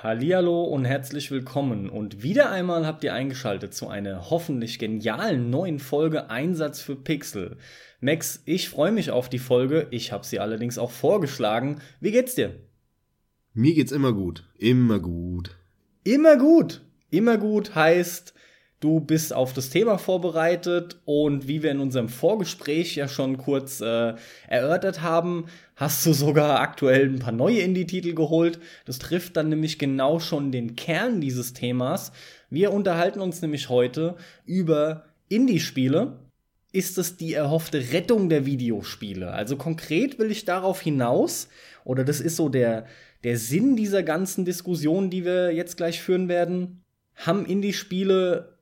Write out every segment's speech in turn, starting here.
Hallihallo und herzlich willkommen und wieder einmal habt ihr eingeschaltet zu einer hoffentlich genialen neuen Folge Einsatz für Pixel. Max, ich freue mich auf die Folge, ich habe sie allerdings auch vorgeschlagen. Wie geht's dir? Mir geht's immer gut, immer gut. Immer gut. Immer gut heißt, Du bist auf das Thema vorbereitet und wie wir in unserem Vorgespräch ja schon kurz äh, erörtert haben, hast du sogar aktuell ein paar neue Indie-Titel geholt. Das trifft dann nämlich genau schon den Kern dieses Themas. Wir unterhalten uns nämlich heute über Indie-Spiele. Ist es die erhoffte Rettung der Videospiele? Also konkret will ich darauf hinaus, oder das ist so der, der Sinn dieser ganzen Diskussion, die wir jetzt gleich führen werden. Haben Indie-Spiele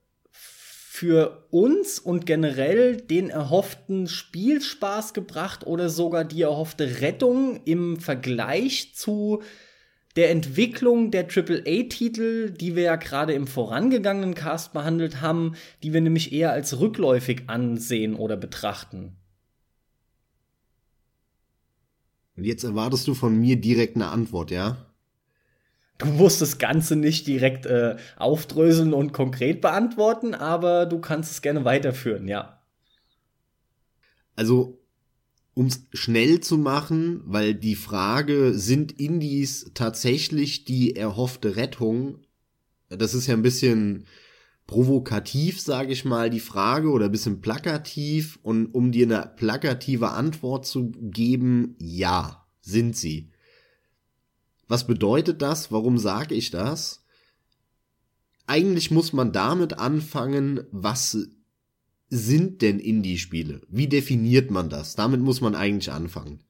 für uns und generell den erhofften Spielspaß gebracht oder sogar die erhoffte Rettung im Vergleich zu der Entwicklung der AAA-Titel, die wir ja gerade im vorangegangenen Cast behandelt haben, die wir nämlich eher als rückläufig ansehen oder betrachten. Und jetzt erwartest du von mir direkt eine Antwort, ja? Du musst das Ganze nicht direkt äh, aufdröseln und konkret beantworten, aber du kannst es gerne weiterführen, ja. Also, um es schnell zu machen, weil die Frage, sind Indies tatsächlich die erhoffte Rettung? Das ist ja ein bisschen provokativ, sage ich mal, die Frage oder ein bisschen plakativ. Und um dir eine plakative Antwort zu geben, ja, sind sie. Was bedeutet das? Warum sage ich das? Eigentlich muss man damit anfangen, was sind denn Indie-Spiele? Wie definiert man das? Damit muss man eigentlich anfangen.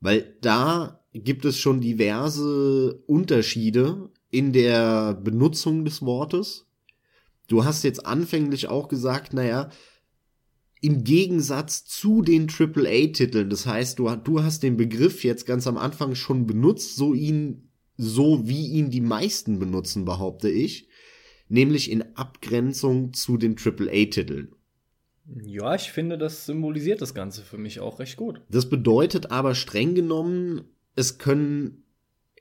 Weil da gibt es schon diverse Unterschiede in der Benutzung des Wortes. Du hast jetzt anfänglich auch gesagt, naja, im Gegensatz zu den AAA-Titeln. Das heißt, du, du hast den Begriff jetzt ganz am Anfang schon benutzt, so ihn, so wie ihn die meisten benutzen, behaupte ich. Nämlich in Abgrenzung zu den AAA-Titeln. Ja, ich finde, das symbolisiert das Ganze für mich auch recht gut. Das bedeutet aber streng genommen, es können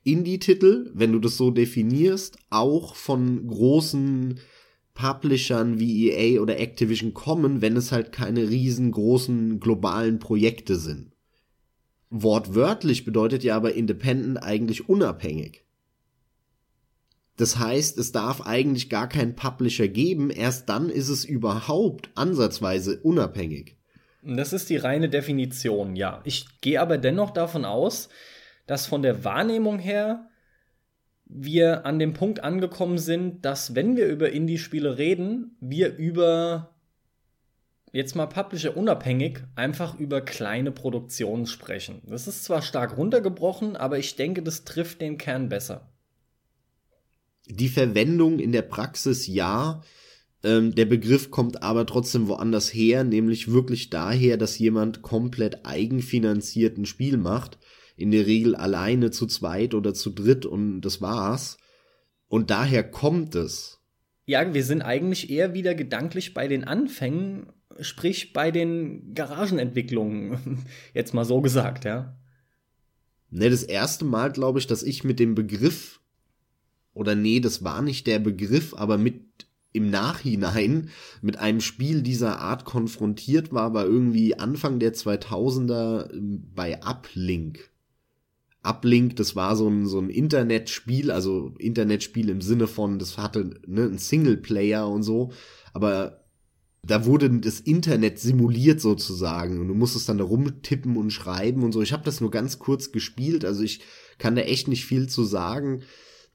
Indie-Titel, wenn du das so definierst, auch von großen Publishern wie EA oder Activision kommen, wenn es halt keine riesengroßen globalen Projekte sind. Wortwörtlich bedeutet ja aber Independent eigentlich unabhängig. Das heißt, es darf eigentlich gar keinen Publisher geben, erst dann ist es überhaupt ansatzweise unabhängig. Das ist die reine Definition, ja. Ich gehe aber dennoch davon aus, dass von der Wahrnehmung her wir an dem Punkt angekommen sind, dass wenn wir über Indie-Spiele reden, wir über jetzt mal Publisher unabhängig einfach über kleine Produktionen sprechen. Das ist zwar stark runtergebrochen, aber ich denke, das trifft den Kern besser. Die Verwendung in der Praxis ja, ähm, der Begriff kommt aber trotzdem woanders her, nämlich wirklich daher, dass jemand komplett eigenfinanziert ein Spiel macht in der Regel alleine zu zweit oder zu dritt und das war's. Und daher kommt es. Ja, wir sind eigentlich eher wieder gedanklich bei den Anfängen, sprich bei den Garagenentwicklungen, jetzt mal so gesagt, ja. Ne, das erste Mal, glaube ich, dass ich mit dem Begriff, oder nee, das war nicht der Begriff, aber mit im Nachhinein mit einem Spiel dieser Art konfrontiert war, war irgendwie Anfang der 2000er bei Uplink. Uplink, das war so ein, so ein Internetspiel, also Internetspiel im Sinne von, das hatte ne, ein Singleplayer und so, aber da wurde das Internet simuliert sozusagen und du musstest dann da rumtippen und schreiben und so. Ich habe das nur ganz kurz gespielt, also ich kann da echt nicht viel zu sagen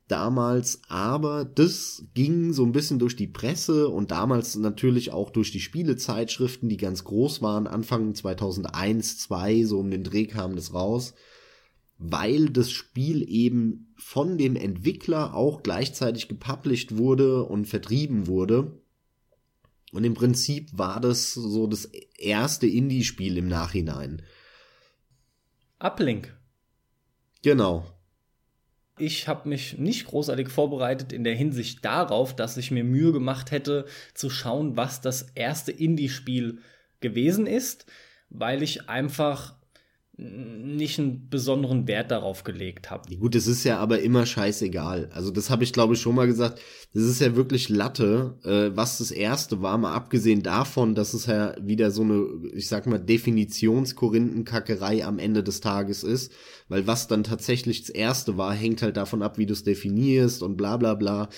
damals, aber das ging so ein bisschen durch die Presse und damals natürlich auch durch die Spielezeitschriften, die ganz groß waren, Anfang 2001, 2, so um den Dreh kam das raus weil das Spiel eben von dem Entwickler auch gleichzeitig gepublished wurde und vertrieben wurde. Und im Prinzip war das so das erste Indie-Spiel im Nachhinein. Uplink. Genau. Ich habe mich nicht großartig vorbereitet in der Hinsicht darauf, dass ich mir Mühe gemacht hätte, zu schauen, was das erste Indie-Spiel gewesen ist, weil ich einfach nicht einen besonderen Wert darauf gelegt habe. Gut, es ist ja aber immer scheißegal. Also das habe ich glaube ich schon mal gesagt. Das ist ja wirklich Latte, äh, was das erste war, mal abgesehen davon, dass es ja wieder so eine, ich sag mal, Definitionskorinthenkackerei am Ende des Tages ist. Weil was dann tatsächlich das erste war, hängt halt davon ab, wie du es definierst und bla bla bla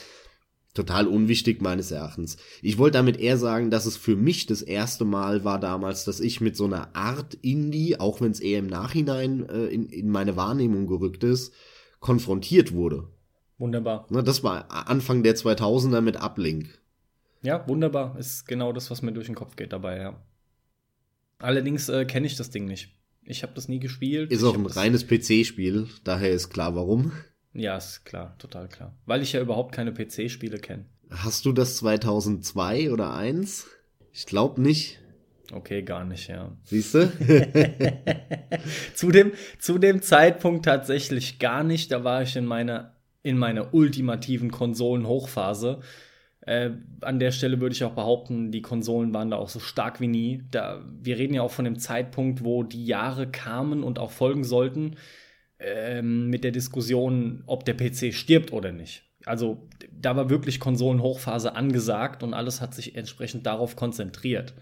total unwichtig meines Erachtens. Ich wollte damit eher sagen, dass es für mich das erste Mal war damals, dass ich mit so einer Art Indie, auch wenn es eher im Nachhinein äh, in, in meine Wahrnehmung gerückt ist, konfrontiert wurde. Wunderbar. Na, das war Anfang der 2000er mit Uplink. Ja, wunderbar. Ist genau das, was mir durch den Kopf geht dabei, ja. Allerdings äh, kenne ich das Ding nicht. Ich habe das nie gespielt. Ist ich auch ein reines PC-Spiel, daher ist klar warum. Ja, ist klar, total klar. Weil ich ja überhaupt keine PC-Spiele kenne. Hast du das 2002 oder 1? Ich glaube nicht. Okay, gar nicht, ja. Siehst du? zu, dem, zu dem Zeitpunkt tatsächlich gar nicht. Da war ich in meiner, in meiner ultimativen Konsolen-Hochphase. Äh, an der Stelle würde ich auch behaupten, die Konsolen waren da auch so stark wie nie. Da, wir reden ja auch von dem Zeitpunkt, wo die Jahre kamen und auch folgen sollten ähm, mit der Diskussion, ob der PC stirbt oder nicht. Also da war wirklich Konsolenhochphase angesagt und alles hat sich entsprechend darauf konzentriert.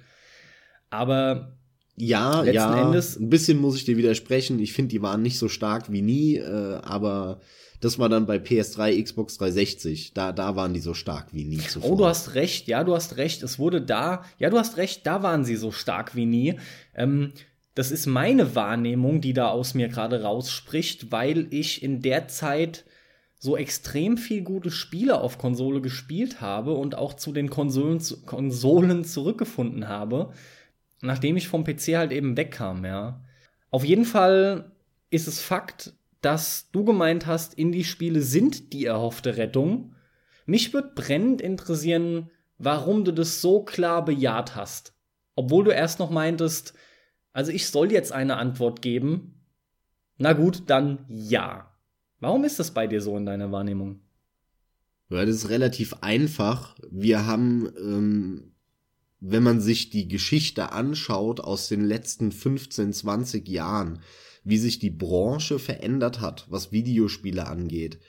Aber ja, letzten ja, Endes ein bisschen muss ich dir widersprechen. Ich finde, die waren nicht so stark wie nie, äh, aber das war dann bei PS3, Xbox 360. Da, da waren die so stark wie nie zuvor. Oh, du hast recht. Ja, du hast recht. Es wurde da. Ja, du hast recht. Da waren sie so stark wie nie. Ähm, das ist meine Wahrnehmung, die da aus mir gerade rausspricht, weil ich in der Zeit so extrem viel gute Spiele auf Konsole gespielt habe und auch zu den Konsolen, Konsolen zurückgefunden habe, nachdem ich vom PC halt eben wegkam, ja. Auf jeden Fall ist es Fakt, dass du gemeint hast, Indie-Spiele sind die erhoffte Rettung. Mich würde brennend interessieren, warum du das so klar bejaht hast. Obwohl du erst noch meintest, also ich soll jetzt eine Antwort geben. Na gut, dann ja. Warum ist das bei dir so in deiner Wahrnehmung? Ja, das ist relativ einfach. Wir haben, ähm, wenn man sich die Geschichte anschaut aus den letzten 15, 20 Jahren, wie sich die Branche verändert hat, was Videospiele angeht,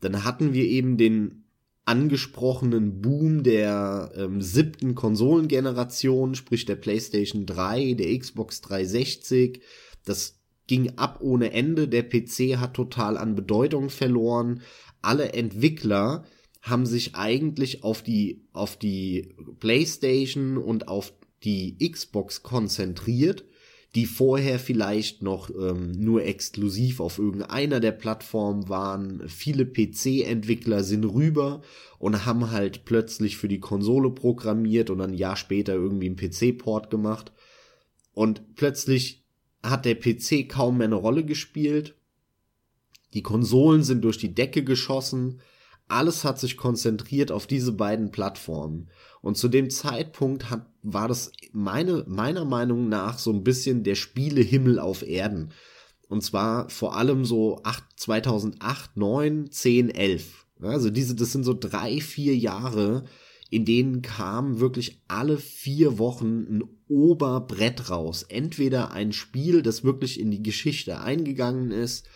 dann hatten wir eben den angesprochenen Boom der ähm, siebten Konsolengeneration, sprich der PlayStation 3, der Xbox 360. Das ging ab ohne Ende. Der PC hat total an Bedeutung verloren. Alle Entwickler haben sich eigentlich auf die, auf die PlayStation und auf die Xbox konzentriert die vorher vielleicht noch ähm, nur exklusiv auf irgendeiner der Plattformen waren. Viele PC-Entwickler sind rüber und haben halt plötzlich für die Konsole programmiert und ein Jahr später irgendwie einen PC-Port gemacht. Und plötzlich hat der PC kaum mehr eine Rolle gespielt. Die Konsolen sind durch die Decke geschossen. Alles hat sich konzentriert auf diese beiden Plattformen. Und zu dem Zeitpunkt hat, war das meine, meiner Meinung nach so ein bisschen der Spielehimmel auf Erden. Und zwar vor allem so 8, 2008, 9, 10, 11. Also diese, das sind so drei, vier Jahre, in denen kam wirklich alle vier Wochen ein Oberbrett raus. Entweder ein Spiel, das wirklich in die Geschichte eingegangen ist,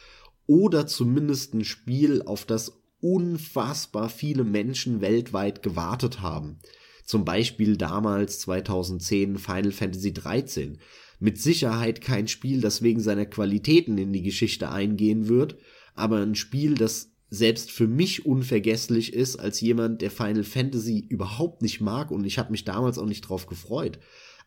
oder zumindest ein Spiel, auf das unfassbar viele Menschen weltweit gewartet haben. Zum Beispiel damals 2010 Final Fantasy 13. Mit Sicherheit kein Spiel, das wegen seiner Qualitäten in die Geschichte eingehen wird, aber ein Spiel, das selbst für mich unvergesslich ist, als jemand, der Final Fantasy überhaupt nicht mag und ich habe mich damals auch nicht drauf gefreut.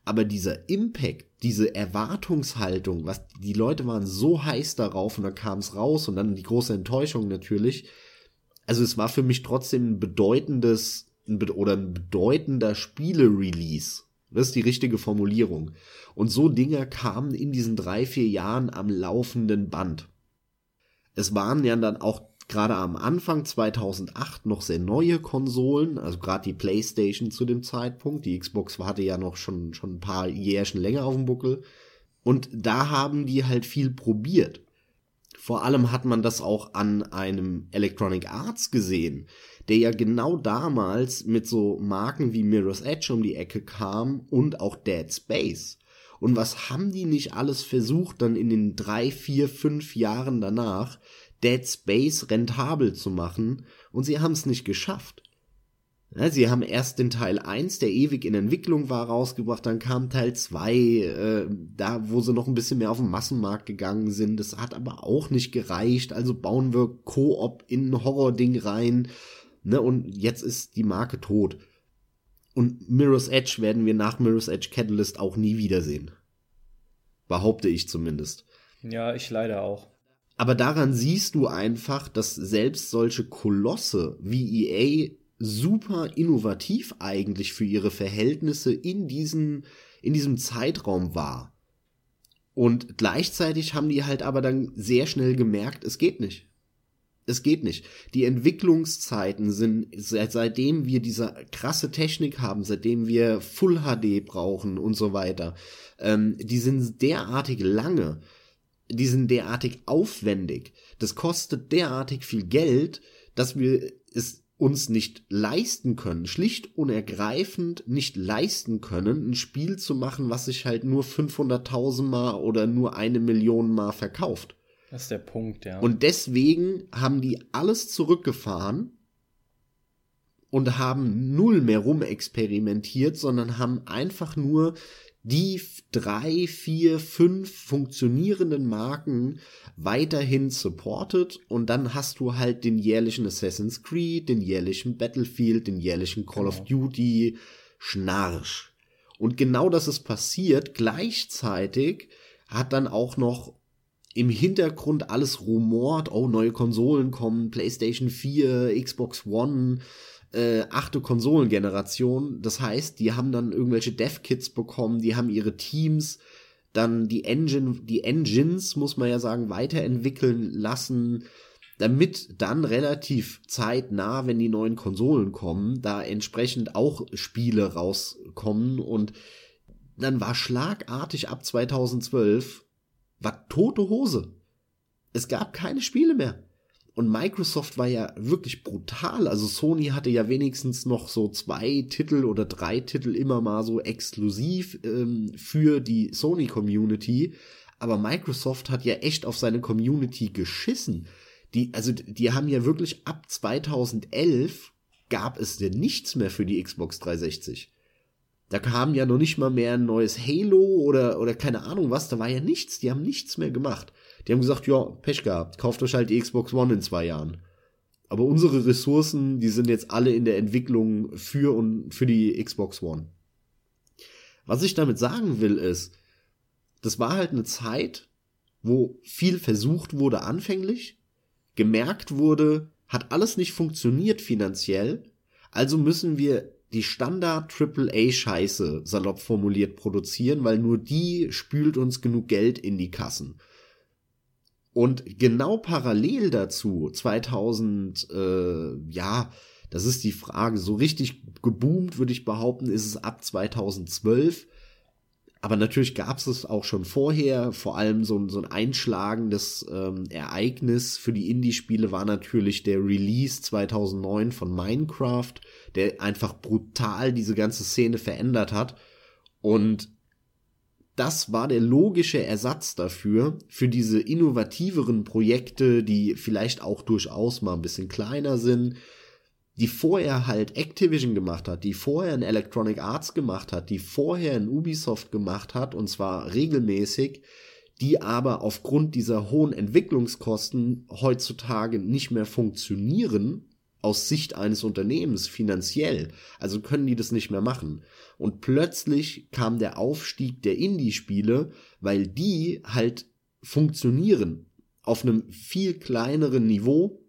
Aber dieser Impact, diese Erwartungshaltung, was die Leute waren so heiß darauf und dann kam es raus und dann die große Enttäuschung natürlich. Also es war für mich trotzdem ein bedeutendes ein, oder ein bedeutender Spiele-Release. Das ist die richtige Formulierung. Und so Dinger kamen in diesen drei, vier Jahren am laufenden Band. Es waren ja dann auch gerade am Anfang 2008 noch sehr neue Konsolen, also gerade die PlayStation zu dem Zeitpunkt. Die Xbox hatte ja noch schon, schon ein paar Jährchen länger auf dem Buckel. Und da haben die halt viel probiert. Vor allem hat man das auch an einem Electronic Arts gesehen, der ja genau damals mit so Marken wie Mirror's Edge um die Ecke kam und auch Dead Space. Und was haben die nicht alles versucht, dann in den drei, vier, fünf Jahren danach Dead Space rentabel zu machen und sie haben es nicht geschafft. Ja, sie haben erst den Teil 1, der ewig in Entwicklung war, rausgebracht, dann kam Teil 2, äh, da wo sie noch ein bisschen mehr auf den Massenmarkt gegangen sind. Das hat aber auch nicht gereicht, also bauen wir Koop in ein Horror-Ding rein. Ne, und jetzt ist die Marke tot. Und Mirror's Edge werden wir nach Mirror's Edge Catalyst auch nie wiedersehen. Behaupte ich zumindest. Ja, ich leider auch. Aber daran siehst du einfach, dass selbst solche Kolosse wie EA super innovativ eigentlich für ihre Verhältnisse in diesem, in diesem Zeitraum war. Und gleichzeitig haben die halt aber dann sehr schnell gemerkt, es geht nicht. Es geht nicht. Die Entwicklungszeiten sind, seit, seitdem wir diese krasse Technik haben, seitdem wir Full HD brauchen und so weiter, ähm, die sind derartig lange, die sind derartig aufwendig, das kostet derartig viel Geld, dass wir es uns nicht leisten können, schlicht und ergreifend nicht leisten können, ein Spiel zu machen, was sich halt nur 500.000 Mal oder nur eine Million Mal verkauft. Das ist der Punkt, ja. Und deswegen haben die alles zurückgefahren und haben null mehr rumexperimentiert, sondern haben einfach nur die drei, vier, fünf funktionierenden Marken weiterhin supportet und dann hast du halt den jährlichen Assassin's Creed, den jährlichen Battlefield, den jährlichen Call genau. of Duty, Schnarch. Und genau das ist passiert. Gleichzeitig hat dann auch noch im Hintergrund alles rumort, oh, neue Konsolen kommen, PlayStation 4, Xbox One, äh, achte Konsolengeneration. Das heißt, die haben dann irgendwelche Dev-Kits bekommen, die haben ihre Teams, dann die Engine, die Engines, muss man ja sagen, weiterentwickeln lassen, damit dann relativ zeitnah, wenn die neuen Konsolen kommen, da entsprechend auch Spiele rauskommen und dann war schlagartig ab 2012 war tote Hose. Es gab keine Spiele mehr. Und Microsoft war ja wirklich brutal. Also Sony hatte ja wenigstens noch so zwei Titel oder drei Titel immer mal so exklusiv ähm, für die Sony-Community. Aber Microsoft hat ja echt auf seine Community geschissen. Die, also die haben ja wirklich ab 2011 gab es denn nichts mehr für die Xbox 360. Da kam ja noch nicht mal mehr ein neues Halo oder, oder keine Ahnung was, da war ja nichts, die haben nichts mehr gemacht. Die haben gesagt, ja, Pech gehabt, kauft euch halt die Xbox One in zwei Jahren. Aber unsere Ressourcen, die sind jetzt alle in der Entwicklung für und für die Xbox One. Was ich damit sagen will ist, das war halt eine Zeit, wo viel versucht wurde anfänglich, gemerkt wurde, hat alles nicht funktioniert finanziell, also müssen wir die Standard AAA Scheiße salopp formuliert produzieren, weil nur die spült uns genug Geld in die Kassen. Und genau parallel dazu, 2000, äh, ja, das ist die Frage, so richtig geboomt, würde ich behaupten, ist es ab 2012. Aber natürlich gab es es auch schon vorher. Vor allem so, ein so ein einschlagendes ähm, Ereignis für die Indie-Spiele war natürlich der Release 2009 von Minecraft, der einfach brutal diese ganze Szene verändert hat. Und das war der logische Ersatz dafür, für diese innovativeren Projekte, die vielleicht auch durchaus mal ein bisschen kleiner sind, die vorher halt Activision gemacht hat, die vorher ein Electronic Arts gemacht hat, die vorher ein Ubisoft gemacht hat, und zwar regelmäßig, die aber aufgrund dieser hohen Entwicklungskosten heutzutage nicht mehr funktionieren, aus Sicht eines Unternehmens finanziell. Also können die das nicht mehr machen. Und plötzlich kam der Aufstieg der Indie-Spiele, weil die halt funktionieren auf einem viel kleineren Niveau.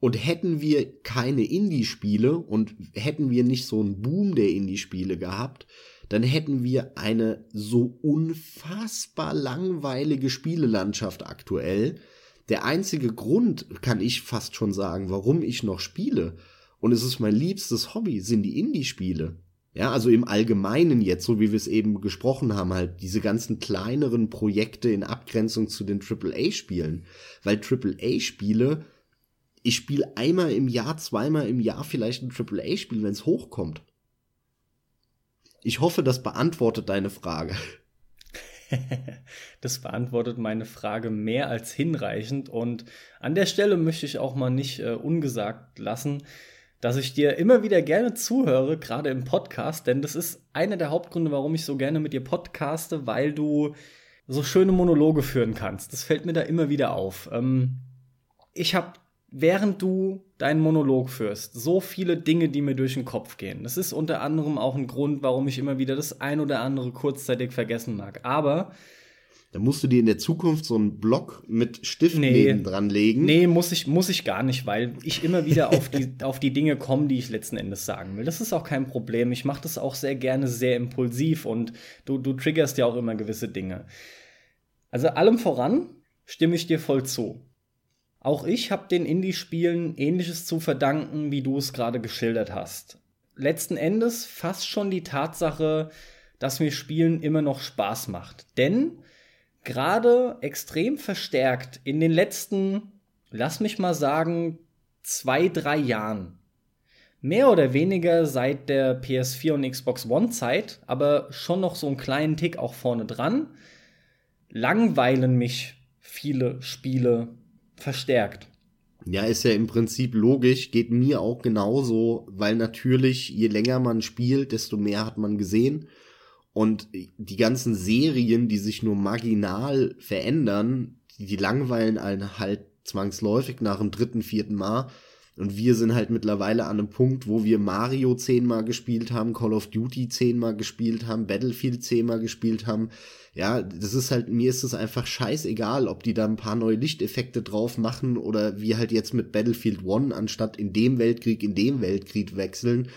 Und hätten wir keine Indie-Spiele und hätten wir nicht so einen Boom der Indie-Spiele gehabt, dann hätten wir eine so unfassbar langweilige Spielelandschaft aktuell. Der einzige Grund, kann ich fast schon sagen, warum ich noch spiele, und es ist mein liebstes Hobby, sind die Indie-Spiele. Ja, also im Allgemeinen jetzt, so wie wir es eben gesprochen haben, halt diese ganzen kleineren Projekte in Abgrenzung zu den AAA-Spielen. Weil AAA-Spiele, ich spiele einmal im Jahr, zweimal im Jahr vielleicht ein AAA-Spiel, wenn es hochkommt. Ich hoffe, das beantwortet deine Frage. das beantwortet meine Frage mehr als hinreichend. Und an der Stelle möchte ich auch mal nicht äh, ungesagt lassen, dass ich dir immer wieder gerne zuhöre, gerade im Podcast, denn das ist einer der Hauptgründe, warum ich so gerne mit dir podcaste, weil du so schöne Monologe führen kannst. Das fällt mir da immer wieder auf. Ähm, ich habe, während du deinen Monolog führst, so viele Dinge, die mir durch den Kopf gehen. Das ist unter anderem auch ein Grund, warum ich immer wieder das ein oder andere kurzzeitig vergessen mag. Aber da musst du dir in der Zukunft so einen Block mit Stift nee, dran legen. Nee, muss ich, muss ich gar nicht, weil ich immer wieder auf die, auf die Dinge komme, die ich letzten Endes sagen will. Das ist auch kein Problem. Ich mache das auch sehr gerne sehr impulsiv und du, du triggerst ja auch immer gewisse Dinge. Also allem voran stimme ich dir voll zu. Auch ich habe den Indie-Spielen ähnliches zu verdanken, wie du es gerade geschildert hast. Letzten Endes fast schon die Tatsache, dass mir Spielen immer noch Spaß macht. Denn gerade extrem verstärkt in den letzten, lass mich mal sagen, zwei, drei Jahren. Mehr oder weniger seit der PS4 und Xbox One Zeit, aber schon noch so einen kleinen Tick auch vorne dran, langweilen mich viele Spiele verstärkt. Ja, ist ja im Prinzip logisch, geht mir auch genauso, weil natürlich, je länger man spielt, desto mehr hat man gesehen. Und die ganzen Serien, die sich nur marginal verändern, die, die langweilen einen halt zwangsläufig nach dem dritten, vierten Mal. Und wir sind halt mittlerweile an einem Punkt, wo wir Mario zehnmal gespielt haben, Call of Duty zehnmal gespielt haben, Battlefield zehnmal gespielt haben. Ja, das ist halt, mir ist es einfach scheißegal, ob die da ein paar neue Lichteffekte drauf machen oder wir halt jetzt mit Battlefield One anstatt in dem Weltkrieg in dem Weltkrieg wechseln.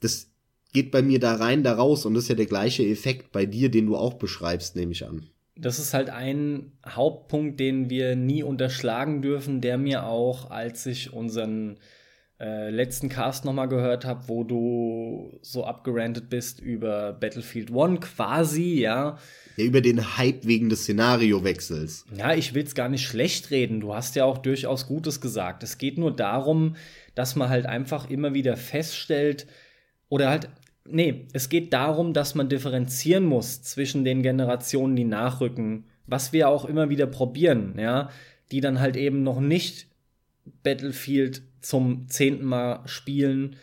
Das geht bei mir da rein, da raus und das ist ja der gleiche Effekt bei dir, den du auch beschreibst, nehme ich an. Das ist halt ein Hauptpunkt, den wir nie unterschlagen dürfen, der mir auch, als ich unseren äh, letzten Cast nochmal gehört habe, wo du so abgerantet bist über Battlefield One quasi, ja. Ja, über den Hype wegen des Szenariowechsels. Ja, ich will es gar nicht schlecht reden. Du hast ja auch durchaus Gutes gesagt. Es geht nur darum, dass man halt einfach immer wieder feststellt, oder halt Nee, es geht darum, dass man differenzieren muss zwischen den Generationen, die nachrücken, was wir auch immer wieder probieren, ja, die dann halt eben noch nicht Battlefield zum zehnten Mal spielen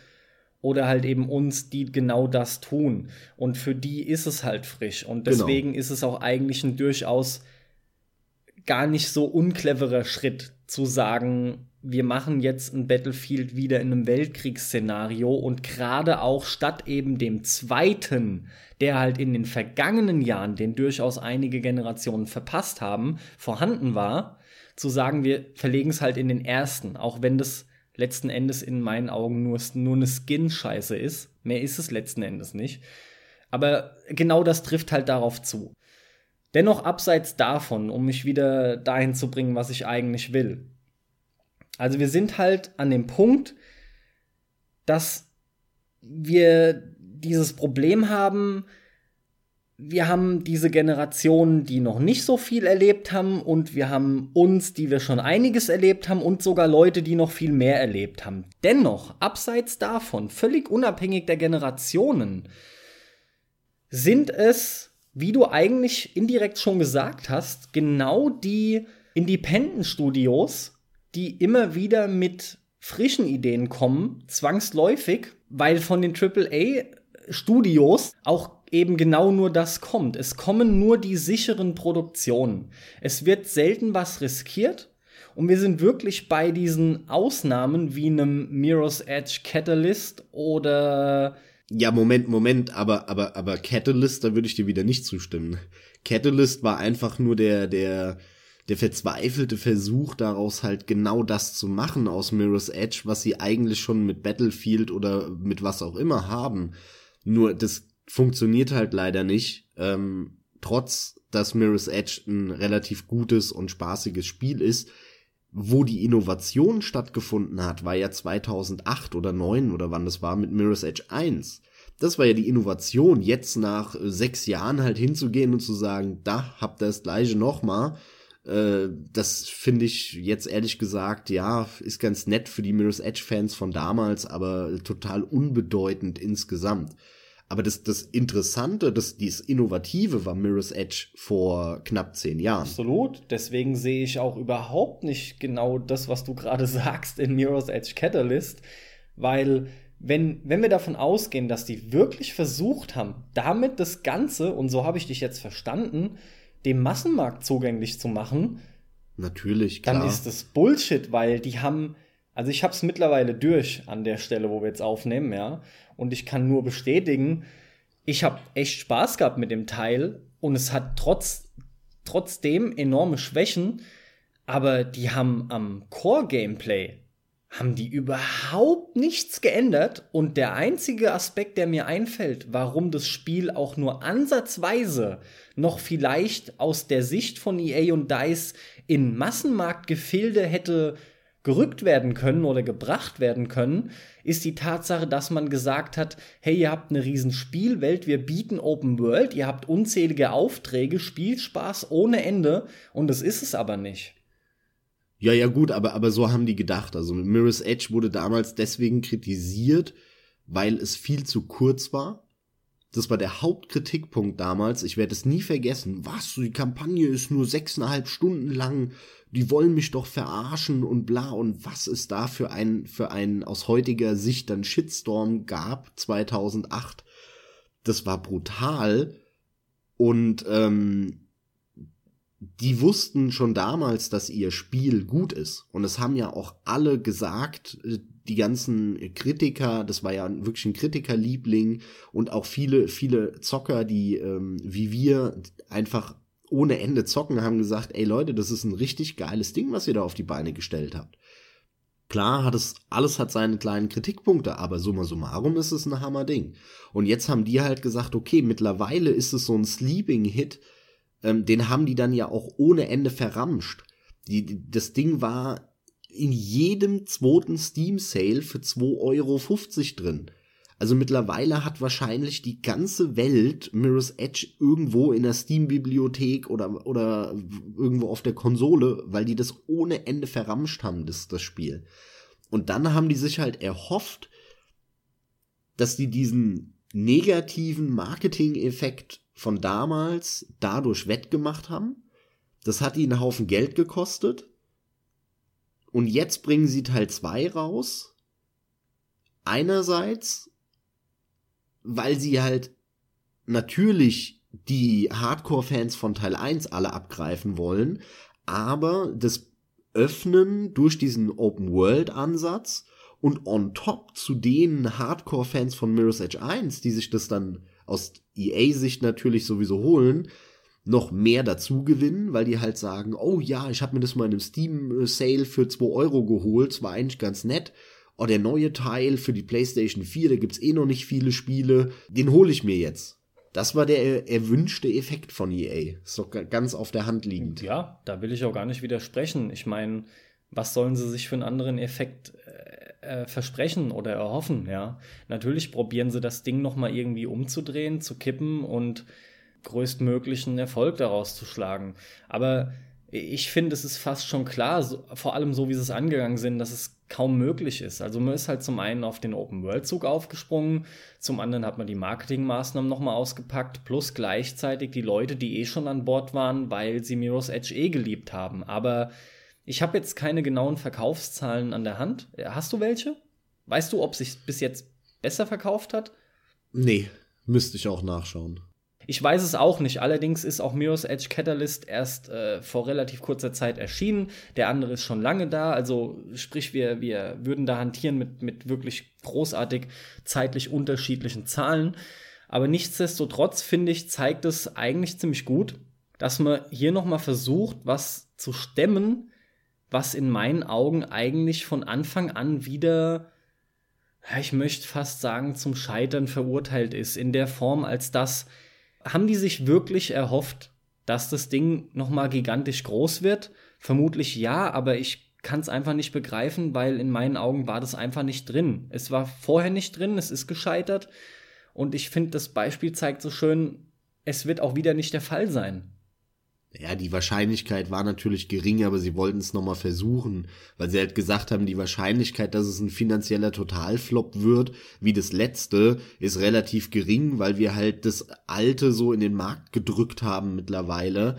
oder halt eben uns, die genau das tun. Und für die ist es halt frisch. Und genau. deswegen genau. ist es auch eigentlich ein durchaus gar nicht so uncleverer Schritt zu sagen, wir machen jetzt ein Battlefield wieder in einem Weltkriegsszenario und gerade auch statt eben dem zweiten, der halt in den vergangenen Jahren, den durchaus einige Generationen verpasst haben, vorhanden war, zu sagen, wir verlegen es halt in den ersten, auch wenn das letzten Endes in meinen Augen nur, nur eine Skin-Scheiße ist. Mehr ist es letzten Endes nicht. Aber genau das trifft halt darauf zu. Dennoch abseits davon, um mich wieder dahin zu bringen, was ich eigentlich will. Also wir sind halt an dem Punkt, dass wir dieses Problem haben, wir haben diese Generationen, die noch nicht so viel erlebt haben, und wir haben uns, die wir schon einiges erlebt haben, und sogar Leute, die noch viel mehr erlebt haben. Dennoch, abseits davon, völlig unabhängig der Generationen, sind es, wie du eigentlich indirekt schon gesagt hast, genau die Independent-Studios, die immer wieder mit frischen Ideen kommen, zwangsläufig, weil von den AAA-Studios auch eben genau nur das kommt. Es kommen nur die sicheren Produktionen. Es wird selten was riskiert. Und wir sind wirklich bei diesen Ausnahmen wie einem Mirror's Edge Catalyst oder ja, Moment, Moment, aber, aber, aber Catalyst, da würde ich dir wieder nicht zustimmen. Catalyst war einfach nur der, der, der verzweifelte Versuch daraus halt genau das zu machen aus Mirror's Edge, was sie eigentlich schon mit Battlefield oder mit was auch immer haben. Nur das funktioniert halt leider nicht. Ähm, trotz dass Mirror's Edge ein relativ gutes und spaßiges Spiel ist, wo die Innovation stattgefunden hat, war ja 2008 oder 2009 oder wann das war mit Mirror's Edge 1. Das war ja die Innovation, jetzt nach sechs Jahren halt hinzugehen und zu sagen, da habt ihr das gleiche nochmal äh, das finde ich jetzt ehrlich gesagt, ja, ist ganz nett für die Mirror's Edge Fans von damals, aber total unbedeutend insgesamt. Aber das, das Interessante, das, das Innovative war Mirror's Edge vor knapp zehn Jahren. Absolut. Deswegen sehe ich auch überhaupt nicht genau das, was du gerade sagst in Mirror's Edge Catalyst, weil wenn, wenn wir davon ausgehen, dass die wirklich versucht haben, damit das Ganze, und so habe ich dich jetzt verstanden, dem Massenmarkt zugänglich zu machen, natürlich, klar. dann ist das Bullshit, weil die haben, also ich habe es mittlerweile durch an der Stelle, wo wir jetzt aufnehmen, ja, und ich kann nur bestätigen, ich habe echt Spaß gehabt mit dem Teil und es hat trotz, trotzdem enorme Schwächen, aber die haben am Core-Gameplay haben die überhaupt nichts geändert und der einzige Aspekt, der mir einfällt, warum das Spiel auch nur ansatzweise noch vielleicht aus der Sicht von EA und DICE in Massenmarktgefilde hätte gerückt werden können oder gebracht werden können, ist die Tatsache, dass man gesagt hat, hey, ihr habt eine riesen Spielwelt, wir bieten Open World, ihr habt unzählige Aufträge, Spielspaß ohne Ende und das ist es aber nicht. Ja, ja, gut, aber, aber so haben die gedacht. Also Mirror's Edge wurde damals deswegen kritisiert, weil es viel zu kurz war. Das war der Hauptkritikpunkt damals. Ich werde es nie vergessen. Was? Die Kampagne ist nur sechseinhalb Stunden lang. Die wollen mich doch verarschen und bla. Und was es da für ein, für ein aus heutiger Sicht dann Shitstorm gab 2008. Das war brutal. Und ähm, die wussten schon damals, dass ihr Spiel gut ist. Und es haben ja auch alle gesagt, äh, die ganzen Kritiker, das war ja wirklich ein Kritikerliebling und auch viele, viele Zocker, die ähm, wie wir einfach ohne Ende zocken, haben gesagt, ey Leute, das ist ein richtig geiles Ding, was ihr da auf die Beine gestellt habt. Klar hat es, alles hat seine kleinen Kritikpunkte, aber summa summarum ist es ein Hammer-Ding. Und jetzt haben die halt gesagt, okay, mittlerweile ist es so ein Sleeping-Hit, ähm, den haben die dann ja auch ohne Ende verramscht. Die, das Ding war in jedem zweiten Steam-Sale für 2,50 Euro drin. Also mittlerweile hat wahrscheinlich die ganze Welt Mirror's Edge irgendwo in der Steam-Bibliothek oder, oder irgendwo auf der Konsole, weil die das ohne Ende verramscht haben, das, das Spiel. Und dann haben die sich halt erhofft, dass die diesen negativen Marketing-Effekt von damals dadurch wettgemacht haben. Das hat ihnen einen Haufen Geld gekostet. Und jetzt bringen sie Teil 2 raus. Einerseits, weil sie halt natürlich die Hardcore-Fans von Teil 1 alle abgreifen wollen, aber das Öffnen durch diesen Open-World-Ansatz und on top zu den Hardcore-Fans von Mirror's Edge 1, die sich das dann aus EA-Sicht natürlich sowieso holen, noch mehr dazu gewinnen, weil die halt sagen, oh ja, ich habe mir das mal in einem Steam-Sale für 2 Euro geholt, es war eigentlich ganz nett. Oh, der neue Teil für die PlayStation 4, da gibt's eh noch nicht viele Spiele, den hole ich mir jetzt. Das war der erwünschte Effekt von EA. Ist doch ganz auf der Hand liegend. Ja, da will ich auch gar nicht widersprechen. Ich meine, was sollen sie sich für einen anderen Effekt äh, versprechen oder erhoffen, ja. Natürlich probieren sie das Ding nochmal irgendwie umzudrehen, zu kippen und größtmöglichen Erfolg daraus zu schlagen. Aber ich finde, es ist fast schon klar, so, vor allem so wie sie es angegangen sind, dass es kaum möglich ist. Also man ist halt zum einen auf den Open-World-Zug aufgesprungen, zum anderen hat man die Marketingmaßnahmen nochmal ausgepackt, plus gleichzeitig die Leute, die eh schon an Bord waren, weil sie Mirror's Edge eh geliebt haben. Aber ich habe jetzt keine genauen Verkaufszahlen an der Hand. Hast du welche? Weißt du, ob sich bis jetzt besser verkauft hat? Nee, müsste ich auch nachschauen. Ich weiß es auch nicht. Allerdings ist auch Mirror's Edge Catalyst erst äh, vor relativ kurzer Zeit erschienen. Der andere ist schon lange da. Also sprich, wir, wir würden da hantieren mit, mit wirklich großartig zeitlich unterschiedlichen Zahlen. Aber nichtsdestotrotz finde ich, zeigt es eigentlich ziemlich gut, dass man hier nochmal versucht, was zu stemmen, was in meinen Augen eigentlich von Anfang an wieder, ich möchte fast sagen, zum Scheitern verurteilt ist. In der Form, als das, haben die sich wirklich erhofft, dass das Ding nochmal gigantisch groß wird? Vermutlich ja, aber ich kann es einfach nicht begreifen, weil in meinen Augen war das einfach nicht drin. Es war vorher nicht drin, es ist gescheitert. Und ich finde, das Beispiel zeigt so schön, es wird auch wieder nicht der Fall sein. Ja, die Wahrscheinlichkeit war natürlich gering, aber sie wollten es nochmal versuchen, weil sie halt gesagt haben, die Wahrscheinlichkeit, dass es ein finanzieller Totalflop wird, wie das letzte, ist relativ gering, weil wir halt das alte so in den Markt gedrückt haben mittlerweile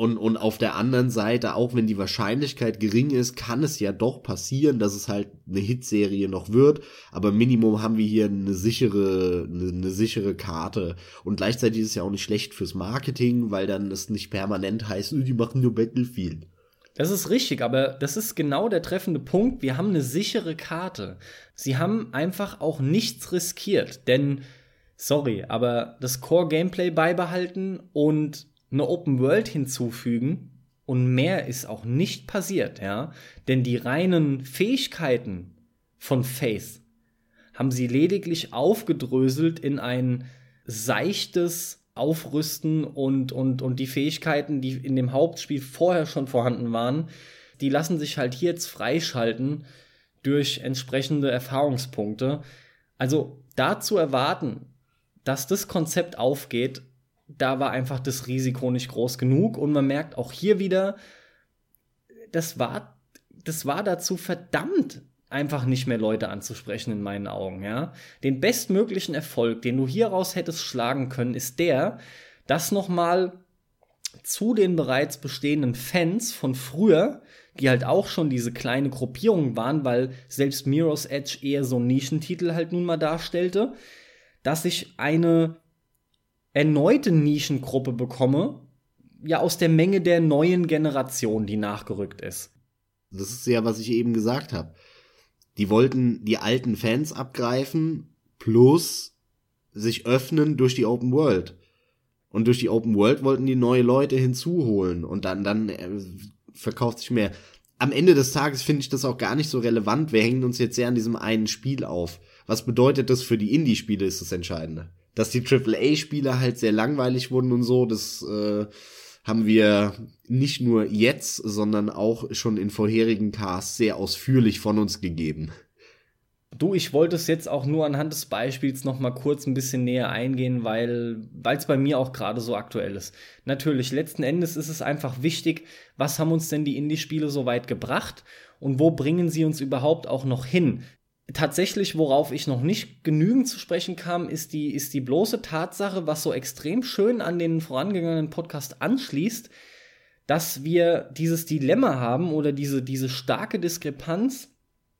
und, und auf der anderen Seite, auch wenn die Wahrscheinlichkeit gering ist, kann es ja doch passieren, dass es halt eine Hitserie noch wird. Aber Minimum haben wir hier eine sichere, eine, eine sichere Karte. Und gleichzeitig ist es ja auch nicht schlecht fürs Marketing, weil dann es nicht permanent heißt, die machen nur Battlefield. Das ist richtig, aber das ist genau der treffende Punkt. Wir haben eine sichere Karte. Sie haben einfach auch nichts riskiert, denn sorry, aber das Core Gameplay beibehalten und eine Open World hinzufügen und mehr ist auch nicht passiert, ja. Denn die reinen Fähigkeiten von Faith haben sie lediglich aufgedröselt in ein seichtes Aufrüsten und, und, und die Fähigkeiten, die in dem Hauptspiel vorher schon vorhanden waren, die lassen sich halt hier jetzt freischalten durch entsprechende Erfahrungspunkte. Also da zu erwarten, dass das Konzept aufgeht, da war einfach das Risiko nicht groß genug. Und man merkt auch hier wieder, das war, das war dazu verdammt, einfach nicht mehr Leute anzusprechen in meinen Augen, ja. Den bestmöglichen Erfolg, den du hieraus hättest schlagen können, ist der, dass nochmal zu den bereits bestehenden Fans von früher, die halt auch schon diese kleine Gruppierung waren, weil selbst Mirror's Edge eher so einen Nischentitel halt nun mal darstellte, dass sich eine erneute Nischengruppe bekomme, ja aus der Menge der neuen Generation, die nachgerückt ist. Das ist ja, was ich eben gesagt habe. Die wollten die alten Fans abgreifen, plus sich öffnen durch die Open World. Und durch die Open World wollten die neue Leute hinzuholen und dann, dann äh, verkauft sich mehr. Am Ende des Tages finde ich das auch gar nicht so relevant. Wir hängen uns jetzt sehr an diesem einen Spiel auf. Was bedeutet das für die Indie-Spiele, ist das Entscheidende dass die AAA-Spiele halt sehr langweilig wurden und so, das äh, haben wir nicht nur jetzt, sondern auch schon in vorherigen Casts sehr ausführlich von uns gegeben. Du, ich wollte es jetzt auch nur anhand des Beispiels noch mal kurz ein bisschen näher eingehen, weil es bei mir auch gerade so aktuell ist. Natürlich, letzten Endes ist es einfach wichtig, was haben uns denn die Indie-Spiele so weit gebracht und wo bringen sie uns überhaupt auch noch hin? Tatsächlich, worauf ich noch nicht genügend zu sprechen kam, ist die, ist die bloße Tatsache, was so extrem schön an den vorangegangenen Podcast anschließt, dass wir dieses Dilemma haben oder diese, diese starke Diskrepanz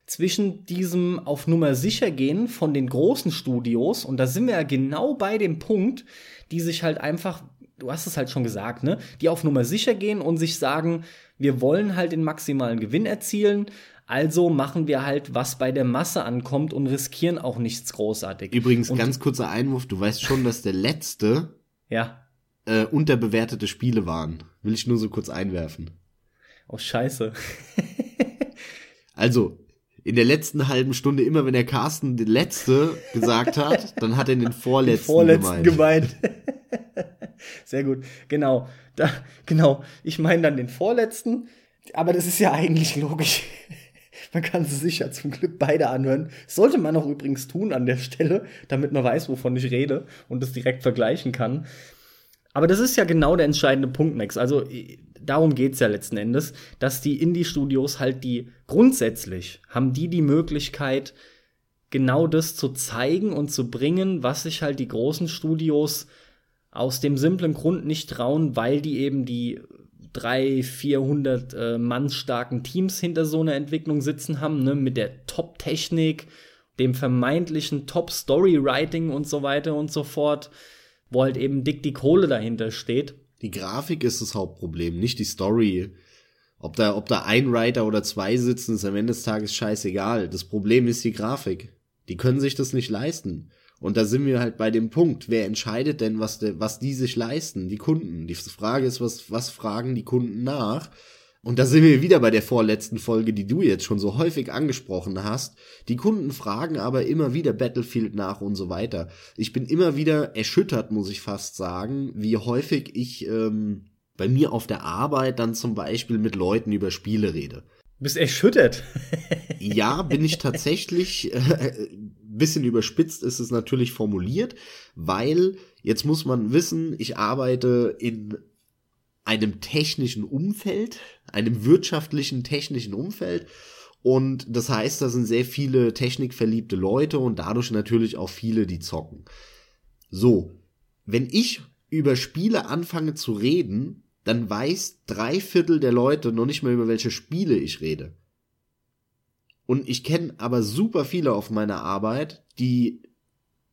zwischen diesem auf Nummer sicher gehen von den großen Studios, und da sind wir ja genau bei dem Punkt, die sich halt einfach, du hast es halt schon gesagt, ne, die auf Nummer sicher gehen und sich sagen, wir wollen halt den maximalen Gewinn erzielen, also machen wir halt, was bei der Masse ankommt und riskieren auch nichts großartig. Übrigens, und ganz kurzer Einwurf, du weißt schon, dass der letzte ja. äh, unterbewertete Spiele waren. Will ich nur so kurz einwerfen. Oh, scheiße. also, in der letzten halben Stunde, immer wenn der Carsten den letzte gesagt hat, dann hat er den vorletzten, den vorletzten gemeint. gemeint. Sehr gut, genau. Da, genau. Ich meine dann den vorletzten, aber das ist ja eigentlich logisch. Man kann sie sich ja zum Glück beide anhören. Sollte man auch übrigens tun an der Stelle, damit man weiß, wovon ich rede und das direkt vergleichen kann. Aber das ist ja genau der entscheidende Punkt, Max. Also darum geht's ja letzten Endes, dass die Indie-Studios halt die grundsätzlich haben die die Möglichkeit, genau das zu zeigen und zu bringen, was sich halt die großen Studios aus dem simplen Grund nicht trauen, weil die eben die drei, 400 äh, Mann starken Teams hinter so einer Entwicklung sitzen haben, ne, mit der Top-Technik, dem vermeintlichen Top-Story-Writing und so weiter und so fort, wo halt eben dick die Kohle dahinter steht. Die Grafik ist das Hauptproblem, nicht die Story. Ob da, ob da ein Writer oder zwei sitzen, ist am Ende des Tages scheißegal. Das Problem ist die Grafik. Die können sich das nicht leisten. Und da sind wir halt bei dem Punkt, wer entscheidet denn, was, de, was die sich leisten? Die Kunden. Die Frage ist, was, was fragen die Kunden nach? Und da sind wir wieder bei der vorletzten Folge, die du jetzt schon so häufig angesprochen hast. Die Kunden fragen aber immer wieder Battlefield nach und so weiter. Ich bin immer wieder erschüttert, muss ich fast sagen, wie häufig ich ähm, bei mir auf der Arbeit dann zum Beispiel mit Leuten über Spiele rede. Bist erschüttert? ja, bin ich tatsächlich. Äh, bisschen überspitzt ist es natürlich formuliert, weil jetzt muss man wissen, ich arbeite in einem technischen Umfeld, einem wirtschaftlichen technischen Umfeld. Und das heißt, da sind sehr viele technikverliebte Leute und dadurch natürlich auch viele, die zocken. So, wenn ich über Spiele anfange zu reden, dann weiß drei Viertel der Leute noch nicht mehr über welche Spiele ich rede. Und ich kenne aber super viele auf meiner Arbeit, die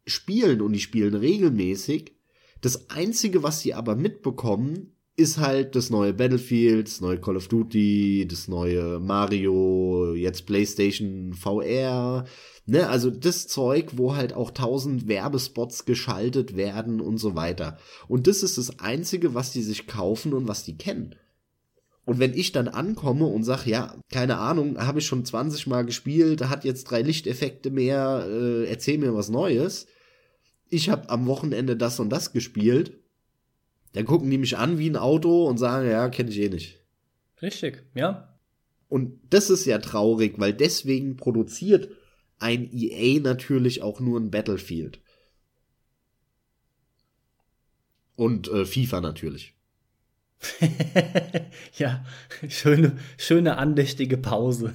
spielen und die spielen regelmäßig. Das einzige, was sie aber mitbekommen, ist halt das neue Battlefield, das neue Call of Duty, das neue Mario, jetzt PlayStation VR, ne, also das Zeug, wo halt auch tausend Werbespots geschaltet werden und so weiter. Und das ist das einzige, was die sich kaufen und was die kennen. Und wenn ich dann ankomme und sag, ja, keine Ahnung, habe ich schon 20 Mal gespielt, hat jetzt drei Lichteffekte mehr, äh, erzähl mir was Neues. Ich habe am Wochenende das und das gespielt dann gucken die mich an wie ein Auto und sagen, ja, kenne ich eh nicht. Richtig, ja. Und das ist ja traurig, weil deswegen produziert ein EA natürlich auch nur ein Battlefield. Und äh, FIFA natürlich. ja, schöne, schöne andächtige Pause.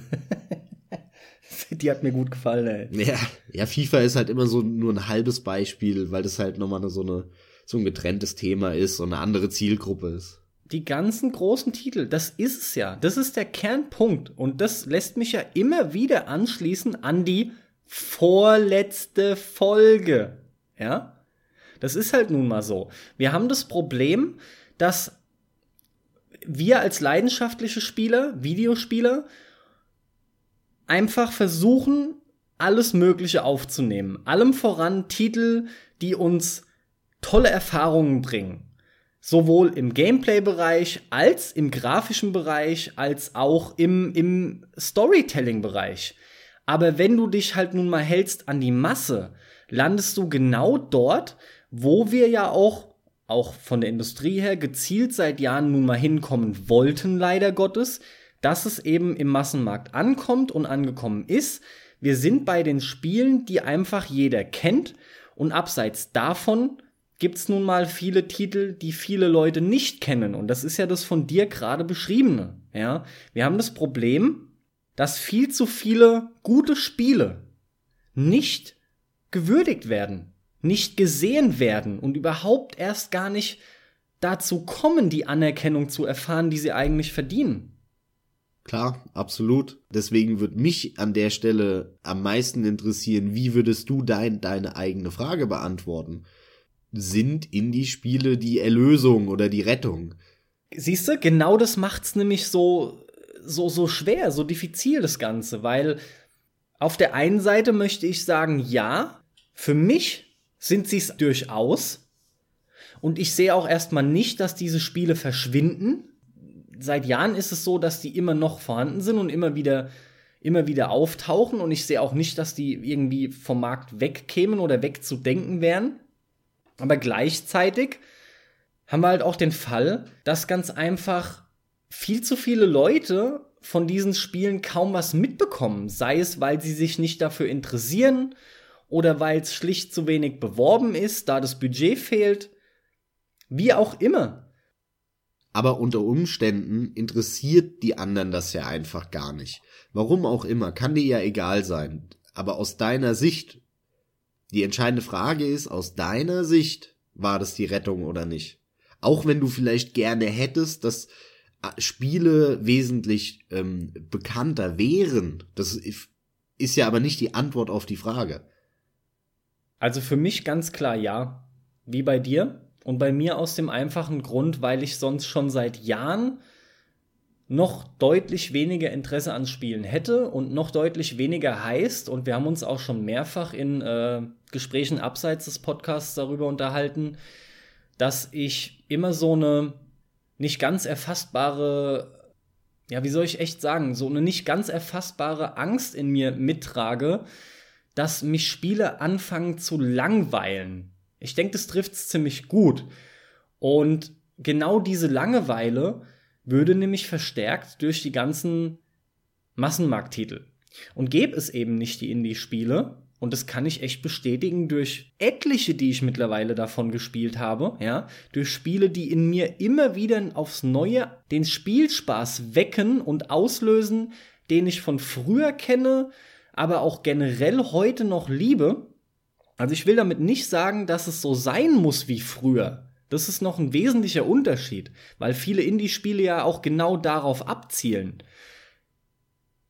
Die hat mir gut gefallen, ey. Ja, ja, FIFA ist halt immer so nur ein halbes Beispiel, weil das halt nochmal so eine so ein getrenntes Thema ist und eine andere Zielgruppe ist. Die ganzen großen Titel, das ist es ja. Das ist der Kernpunkt. Und das lässt mich ja immer wieder anschließen an die vorletzte Folge. Ja? Das ist halt nun mal so. Wir haben das Problem, dass wir als leidenschaftliche Spieler, Videospieler, einfach versuchen, alles Mögliche aufzunehmen. Allem voran Titel, die uns tolle Erfahrungen bringen. Sowohl im Gameplay-Bereich als im grafischen Bereich als auch im, im Storytelling-Bereich. Aber wenn du dich halt nun mal hältst an die Masse, landest du genau dort, wo wir ja auch, auch von der Industrie her, gezielt seit Jahren nun mal hinkommen wollten, leider Gottes, dass es eben im Massenmarkt ankommt und angekommen ist. Wir sind bei den Spielen, die einfach jeder kennt und abseits davon gibt es nun mal viele Titel, die viele Leute nicht kennen. Und das ist ja das von dir gerade beschriebene. Ja, wir haben das Problem, dass viel zu viele gute Spiele nicht gewürdigt werden, nicht gesehen werden und überhaupt erst gar nicht dazu kommen, die Anerkennung zu erfahren, die sie eigentlich verdienen. Klar, absolut. Deswegen würde mich an der Stelle am meisten interessieren, wie würdest du dein, deine eigene Frage beantworten? sind Indie-Spiele die Erlösung oder die Rettung. Siehst du, genau das macht's nämlich so, so, so schwer, so diffizil, das Ganze, weil auf der einen Seite möchte ich sagen, ja, für mich sind sie es durchaus. Und ich sehe auch erstmal nicht, dass diese Spiele verschwinden. Seit Jahren ist es so, dass die immer noch vorhanden sind und immer wieder, immer wieder auftauchen. Und ich sehe auch nicht, dass die irgendwie vom Markt wegkämen oder wegzudenken wären. Aber gleichzeitig haben wir halt auch den Fall, dass ganz einfach viel zu viele Leute von diesen Spielen kaum was mitbekommen. Sei es, weil sie sich nicht dafür interessieren oder weil es schlicht zu wenig beworben ist, da das Budget fehlt. Wie auch immer. Aber unter Umständen interessiert die anderen das ja einfach gar nicht. Warum auch immer, kann dir ja egal sein. Aber aus deiner Sicht die entscheidende Frage ist, aus deiner Sicht, war das die Rettung oder nicht? Auch wenn du vielleicht gerne hättest, dass äh, Spiele wesentlich ähm, bekannter wären, das ist ja aber nicht die Antwort auf die Frage. Also für mich ganz klar ja, wie bei dir. Und bei mir aus dem einfachen Grund, weil ich sonst schon seit Jahren noch deutlich weniger Interesse an Spielen hätte und noch deutlich weniger heißt, und wir haben uns auch schon mehrfach in äh, Gesprächen abseits des Podcasts darüber unterhalten, dass ich immer so eine nicht ganz erfassbare, ja, wie soll ich echt sagen, so eine nicht ganz erfassbare Angst in mir mittrage, dass mich Spiele anfangen zu langweilen. Ich denke, das trifft es ziemlich gut. Und genau diese Langeweile würde nämlich verstärkt durch die ganzen Massenmarkttitel. Und gäbe es eben nicht die Indie-Spiele und das kann ich echt bestätigen durch etliche, die ich mittlerweile davon gespielt habe, ja, durch Spiele, die in mir immer wieder aufs Neue den Spielspaß wecken und auslösen, den ich von früher kenne, aber auch generell heute noch liebe. Also ich will damit nicht sagen, dass es so sein muss wie früher. Das ist noch ein wesentlicher Unterschied, weil viele Indie-Spiele ja auch genau darauf abzielen.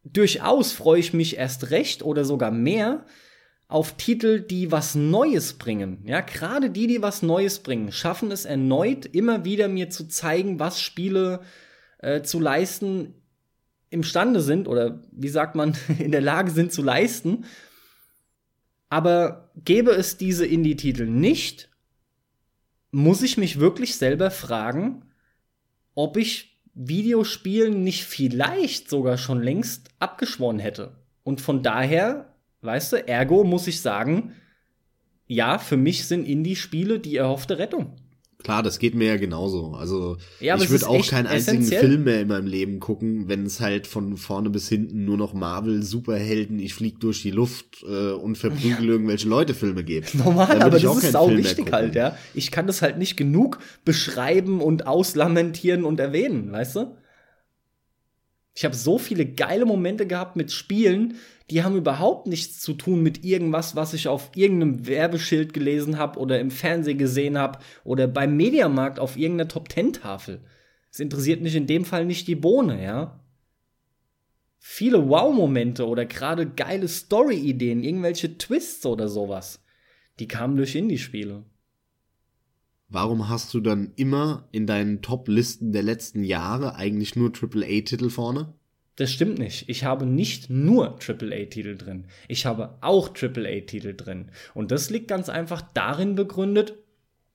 Durchaus freue ich mich erst recht oder sogar mehr, auf Titel, die was Neues bringen. Ja, gerade die, die was Neues bringen, schaffen es erneut immer wieder mir zu zeigen, was Spiele äh, zu leisten imstande sind oder wie sagt man, in der Lage sind zu leisten. Aber gäbe es diese Indie-Titel nicht, muss ich mich wirklich selber fragen, ob ich Videospielen nicht vielleicht sogar schon längst abgeschworen hätte. Und von daher Weißt du, ergo muss ich sagen, ja, für mich sind Indie-Spiele die erhoffte Rettung. Klar, das geht mir ja genauso. Also ja, ich würde auch keinen einzigen essentiell. Film mehr in meinem Leben gucken, wenn es halt von vorne bis hinten nur noch Marvel, Superhelden, ich flieg durch die Luft äh, und verprügel ja. irgendwelche Leute Filme gibt. Normal, aber das ist auch wichtig halt, ja. Ich kann das halt nicht genug beschreiben und auslamentieren und erwähnen, weißt du? Ich habe so viele geile Momente gehabt mit Spielen, die haben überhaupt nichts zu tun mit irgendwas, was ich auf irgendeinem Werbeschild gelesen habe oder im Fernsehen gesehen habe oder beim Mediamarkt auf irgendeiner Top Ten Tafel. Es interessiert mich in dem Fall nicht die Bohne, ja. Viele Wow-Momente oder gerade geile Story-Ideen, irgendwelche Twists oder sowas, die kamen durch Indie-Spiele. Warum hast du dann immer in deinen Top-Listen der letzten Jahre eigentlich nur AAA-Titel vorne? Das stimmt nicht. Ich habe nicht nur AAA-Titel drin. Ich habe auch AAA-Titel drin. Und das liegt ganz einfach darin begründet,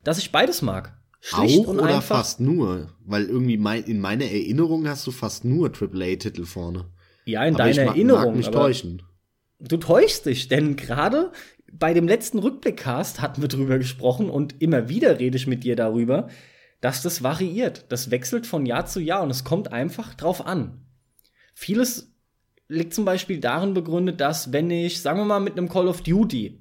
dass ich beides mag. Schlicht auch und oder einfach. fast nur? Weil irgendwie mein, in meiner Erinnerung hast du fast nur AAA-Titel vorne. Ja, in aber deiner ich Erinnerung. Mag mich täuschen. Du täuschst dich, denn gerade bei dem letzten Rückblickcast hatten wir drüber gesprochen und immer wieder rede ich mit dir darüber, dass das variiert. Das wechselt von Jahr zu Jahr und es kommt einfach drauf an. Vieles liegt zum Beispiel darin begründet, dass wenn ich, sagen wir mal, mit einem Call of Duty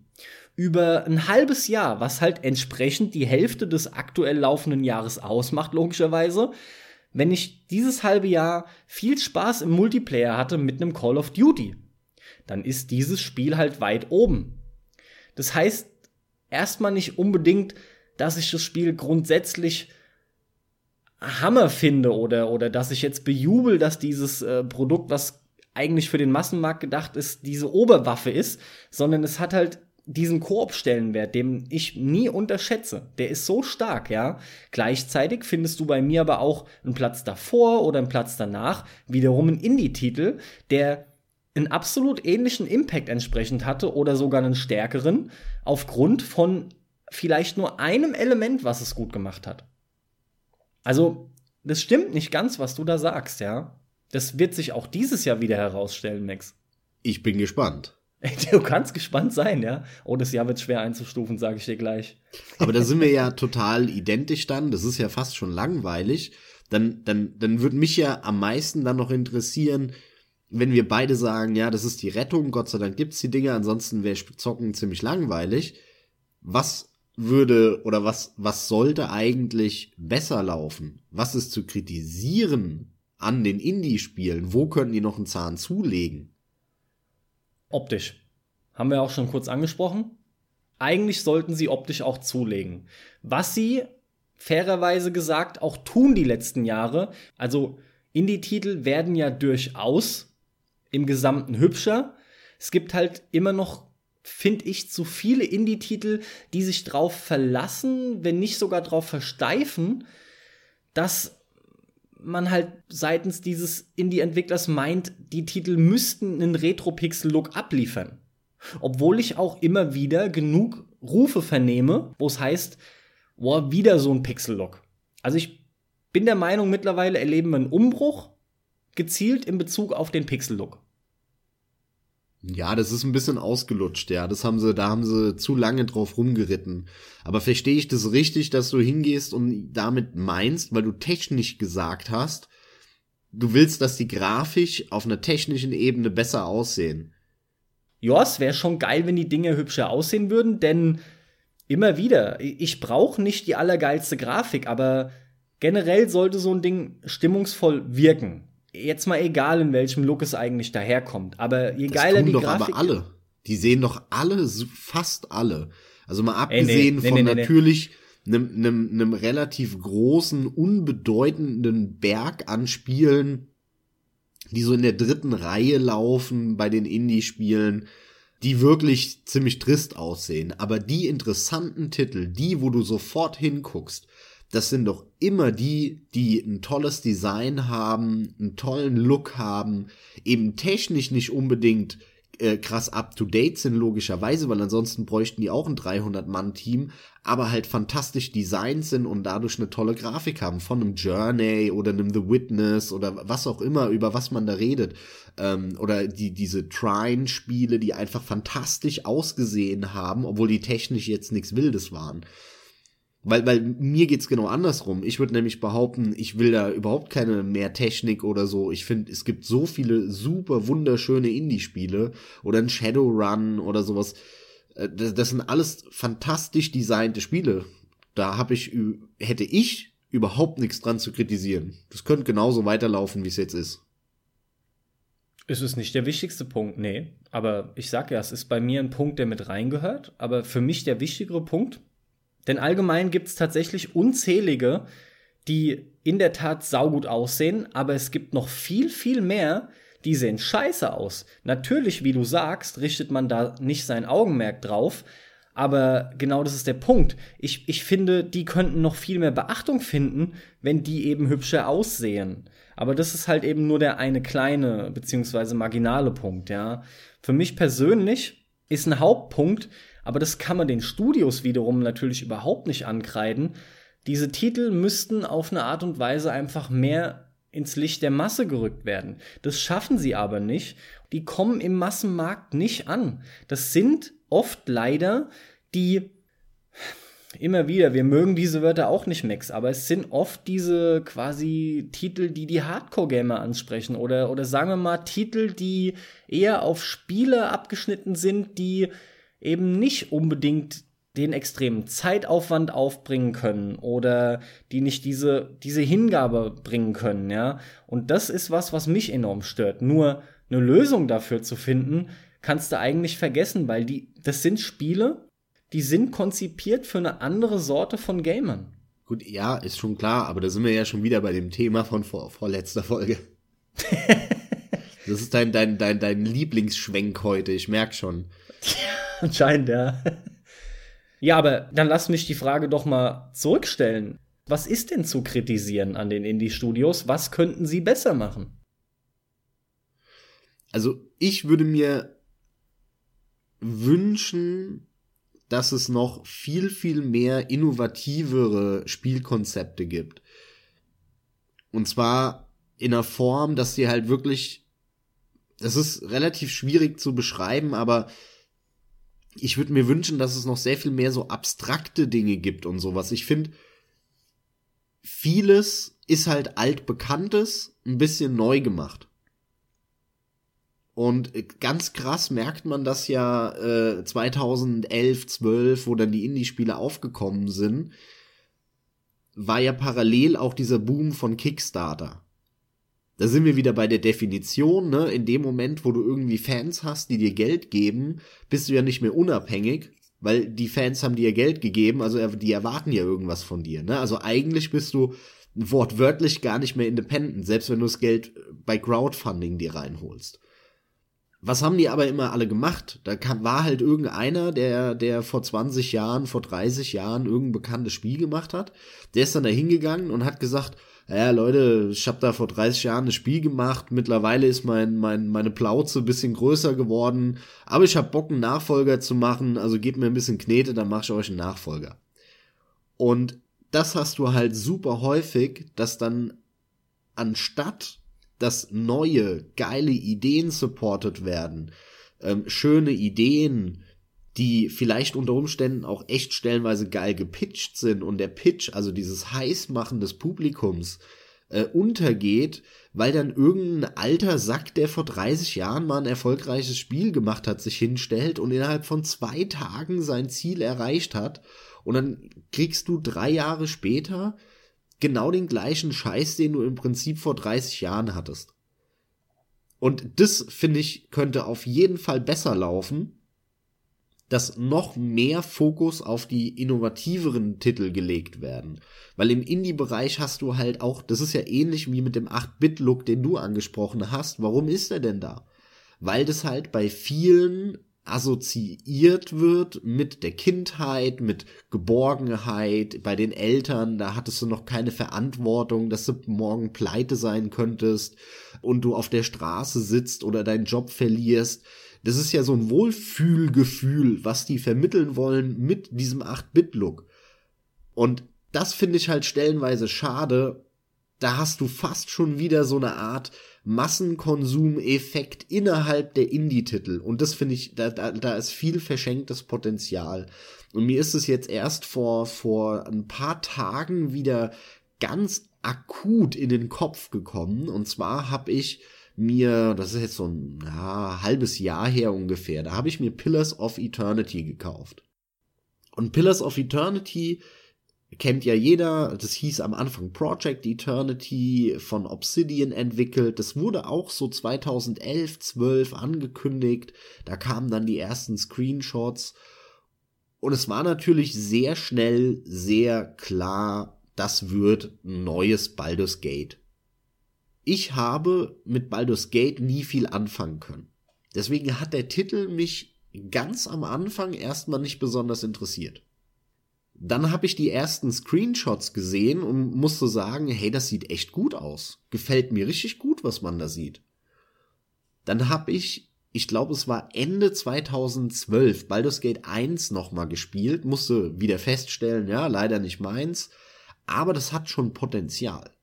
über ein halbes Jahr, was halt entsprechend die Hälfte des aktuell laufenden Jahres ausmacht, logischerweise, wenn ich dieses halbe Jahr viel Spaß im Multiplayer hatte mit einem Call of Duty, dann ist dieses Spiel halt weit oben. Das heißt erstmal nicht unbedingt, dass ich das Spiel grundsätzlich Hammer finde oder, oder dass ich jetzt bejubel, dass dieses äh, Produkt, was eigentlich für den Massenmarkt gedacht ist, diese Oberwaffe ist, sondern es hat halt diesen Koop-Stellenwert, den ich nie unterschätze. Der ist so stark, ja. Gleichzeitig findest du bei mir aber auch einen Platz davor oder einen Platz danach wiederum einen Indie-Titel, der einen absolut ähnlichen Impact entsprechend hatte oder sogar einen stärkeren, aufgrund von vielleicht nur einem Element, was es gut gemacht hat. Also, das stimmt nicht ganz, was du da sagst, ja. Das wird sich auch dieses Jahr wieder herausstellen, Max. Ich bin gespannt. Du kannst gespannt sein, ja. Oh, das Jahr wird schwer einzustufen, sage ich dir gleich. Aber da sind wir ja total identisch dann. Das ist ja fast schon langweilig. Dann, dann, dann würde mich ja am meisten dann noch interessieren, wenn wir beide sagen, ja, das ist die Rettung, Gott sei Dank gibt's die Dinge, ansonsten wäre Zocken ziemlich langweilig. Was würde oder was, was sollte eigentlich besser laufen? Was ist zu kritisieren an den Indie-Spielen? Wo könnten die noch einen Zahn zulegen? Optisch. Haben wir auch schon kurz angesprochen. Eigentlich sollten sie optisch auch zulegen. Was sie fairerweise gesagt auch tun die letzten Jahre. Also Indie-Titel werden ja durchaus im Gesamten hübscher. Es gibt halt immer noch finde ich, zu viele Indie-Titel, die sich drauf verlassen, wenn nicht sogar drauf versteifen, dass man halt seitens dieses Indie-Entwicklers meint, die Titel müssten einen Retro-Pixel-Look abliefern. Obwohl ich auch immer wieder genug Rufe vernehme, wo es heißt, boah, wieder so ein Pixel-Look. Also ich bin der Meinung, mittlerweile erleben wir einen Umbruch gezielt in Bezug auf den Pixel-Look. Ja, das ist ein bisschen ausgelutscht, ja. Das haben sie, da haben sie zu lange drauf rumgeritten. Aber verstehe ich das richtig, dass du hingehst und damit meinst, weil du technisch gesagt hast, du willst, dass die grafisch auf einer technischen Ebene besser aussehen. ja, es wäre schon geil, wenn die Dinge hübscher aussehen würden, denn immer wieder, ich brauche nicht die allergeilste Grafik, aber generell sollte so ein Ding stimmungsvoll wirken. Jetzt mal egal, in welchem Look es eigentlich daherkommt, aber je das geiler die doch Grafik. Aber alle. Die sehen doch alle, fast alle. Also mal abgesehen Ey, nee, von nee, natürlich einem, einem, einem relativ großen, unbedeutenden Berg an Spielen, die so in der dritten Reihe laufen bei den Indie-Spielen, die wirklich ziemlich trist aussehen. Aber die interessanten Titel, die, wo du sofort hinguckst, das sind doch immer die, die ein tolles Design haben, einen tollen Look haben, eben technisch nicht unbedingt äh, krass up-to-date sind, logischerweise, weil ansonsten bräuchten die auch ein 300-Mann-Team, aber halt fantastisch designt sind und dadurch eine tolle Grafik haben, von einem Journey oder einem The Witness oder was auch immer, über was man da redet. Ähm, oder die, diese Trine-Spiele, die einfach fantastisch ausgesehen haben, obwohl die technisch jetzt nichts Wildes waren. Weil, weil mir geht's genau andersrum. Ich würde nämlich behaupten, ich will da überhaupt keine mehr Technik oder so. Ich finde, es gibt so viele super wunderschöne Indie-Spiele oder ein Shadowrun oder sowas. Äh, das, das sind alles fantastisch designte Spiele. Da habe ich, hätte ich überhaupt nichts dran zu kritisieren. Das könnte genauso weiterlaufen, wie es jetzt ist. Es ist nicht der wichtigste Punkt, nee. Aber ich sag ja, es ist bei mir ein Punkt, der mit reingehört. Aber für mich der wichtigere Punkt denn allgemein gibt es tatsächlich unzählige, die in der Tat saugut aussehen, aber es gibt noch viel, viel mehr, die sehen scheiße aus. Natürlich, wie du sagst, richtet man da nicht sein Augenmerk drauf, aber genau das ist der Punkt. Ich, ich finde, die könnten noch viel mehr Beachtung finden, wenn die eben hübscher aussehen. Aber das ist halt eben nur der eine kleine beziehungsweise marginale Punkt, ja. Für mich persönlich ist ein Hauptpunkt, aber das kann man den Studios wiederum natürlich überhaupt nicht ankreiden. Diese Titel müssten auf eine Art und Weise einfach mehr ins Licht der Masse gerückt werden. Das schaffen sie aber nicht. Die kommen im Massenmarkt nicht an. Das sind oft leider die immer wieder, wir mögen diese Wörter auch nicht, Max, aber es sind oft diese quasi Titel, die die Hardcore-Gamer ansprechen oder, oder sagen wir mal Titel, die eher auf Spiele abgeschnitten sind, die eben nicht unbedingt den extremen Zeitaufwand aufbringen können oder die nicht diese, diese Hingabe bringen können, ja. Und das ist was, was mich enorm stört. Nur eine Lösung dafür zu finden, kannst du eigentlich vergessen, weil die, das sind Spiele, die sind konzipiert für eine andere Sorte von Gamern. Gut, ja, ist schon klar, aber da sind wir ja schon wieder bei dem Thema von vor, vorletzter Folge. das ist dein, dein, dein, dein Lieblingsschwenk heute, ich merk schon. Anscheinend, ja. Ja, aber dann lass mich die Frage doch mal zurückstellen. Was ist denn zu kritisieren an den Indie-Studios? Was könnten sie besser machen? Also, ich würde mir wünschen, dass es noch viel, viel mehr innovativere Spielkonzepte gibt. Und zwar in einer Form, dass sie halt wirklich, das ist relativ schwierig zu beschreiben, aber ich würde mir wünschen, dass es noch sehr viel mehr so abstrakte Dinge gibt und sowas. Ich finde, vieles ist halt altbekanntes, ein bisschen neu gemacht. Und ganz krass merkt man das ja äh, 2011, 12, wo dann die Indie-Spiele aufgekommen sind, war ja parallel auch dieser Boom von Kickstarter. Da sind wir wieder bei der Definition, ne? In dem Moment, wo du irgendwie Fans hast, die dir Geld geben, bist du ja nicht mehr unabhängig, weil die Fans haben dir Geld gegeben, also die erwarten ja irgendwas von dir, ne? Also eigentlich bist du wortwörtlich gar nicht mehr independent, selbst wenn du das Geld bei Crowdfunding dir reinholst. Was haben die aber immer alle gemacht? Da kam, war halt irgendeiner, der, der vor 20 Jahren, vor 30 Jahren irgendein bekanntes Spiel gemacht hat. Der ist dann da hingegangen und hat gesagt, ja Leute, ich habe da vor 30 Jahren ein Spiel gemacht, mittlerweile ist mein, mein, meine Plauze bisschen größer geworden, aber ich habe Bock, einen Nachfolger zu machen, also gebt mir ein bisschen Knete, dann mache ich euch einen Nachfolger. Und das hast du halt super häufig, dass dann anstatt dass neue, geile Ideen supported werden, ähm, schöne Ideen, die vielleicht unter Umständen auch echt stellenweise geil gepitcht sind und der Pitch, also dieses Heißmachen des Publikums, äh, untergeht, weil dann irgendein alter Sack, der vor 30 Jahren mal ein erfolgreiches Spiel gemacht hat, sich hinstellt und innerhalb von zwei Tagen sein Ziel erreicht hat. Und dann kriegst du drei Jahre später genau den gleichen Scheiß, den du im Prinzip vor 30 Jahren hattest. Und das, finde ich, könnte auf jeden Fall besser laufen, dass noch mehr Fokus auf die innovativeren Titel gelegt werden. Weil im Indie-Bereich hast du halt auch, das ist ja ähnlich wie mit dem 8-Bit-Look, den du angesprochen hast. Warum ist er denn da? Weil das halt bei vielen assoziiert wird mit der Kindheit, mit Geborgenheit, bei den Eltern, da hattest du noch keine Verantwortung, dass du morgen pleite sein könntest und du auf der Straße sitzt oder deinen Job verlierst. Das ist ja so ein Wohlfühlgefühl, was die vermitteln wollen mit diesem 8-Bit-Look. Und das finde ich halt stellenweise schade. Da hast du fast schon wieder so eine Art Massenkonsumeffekt innerhalb der Indie-Titel. Und das finde ich, da, da, da ist viel verschenktes Potenzial. Und mir ist es jetzt erst vor, vor ein paar Tagen wieder ganz akut in den Kopf gekommen. Und zwar habe ich mir, das ist jetzt so ein ja, halbes Jahr her ungefähr, da habe ich mir Pillars of Eternity gekauft. Und Pillars of Eternity kennt ja jeder, das hieß am Anfang Project Eternity von Obsidian entwickelt. Das wurde auch so 2011, 12 angekündigt. Da kamen dann die ersten Screenshots. Und es war natürlich sehr schnell, sehr klar, das wird ein neues Baldur's Gate. Ich habe mit Baldur's Gate nie viel anfangen können. Deswegen hat der Titel mich ganz am Anfang erstmal nicht besonders interessiert. Dann habe ich die ersten Screenshots gesehen und musste sagen, hey, das sieht echt gut aus. Gefällt mir richtig gut, was man da sieht. Dann habe ich, ich glaube, es war Ende 2012, Baldur's Gate 1 nochmal gespielt, musste wieder feststellen, ja, leider nicht meins, aber das hat schon Potenzial.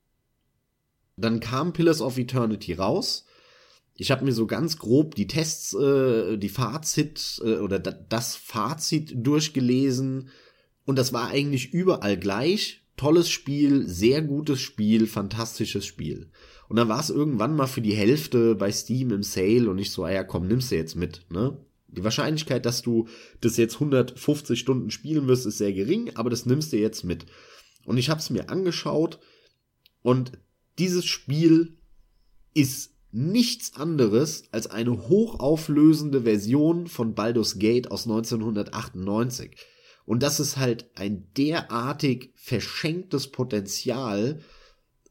Dann kam Pillars of Eternity raus. Ich habe mir so ganz grob die Tests, äh, die Fazit äh, oder das Fazit durchgelesen und das war eigentlich überall gleich. Tolles Spiel, sehr gutes Spiel, fantastisches Spiel. Und dann war es irgendwann mal für die Hälfte bei Steam im Sale und ich so, ah ja, komm, nimmst du jetzt mit, ne? Die Wahrscheinlichkeit, dass du das jetzt 150 Stunden spielen wirst, ist sehr gering, aber das nimmst du jetzt mit. Und ich habe es mir angeschaut und dieses Spiel ist nichts anderes als eine hochauflösende Version von Baldur's Gate aus 1998. Und das ist halt ein derartig verschenktes Potenzial.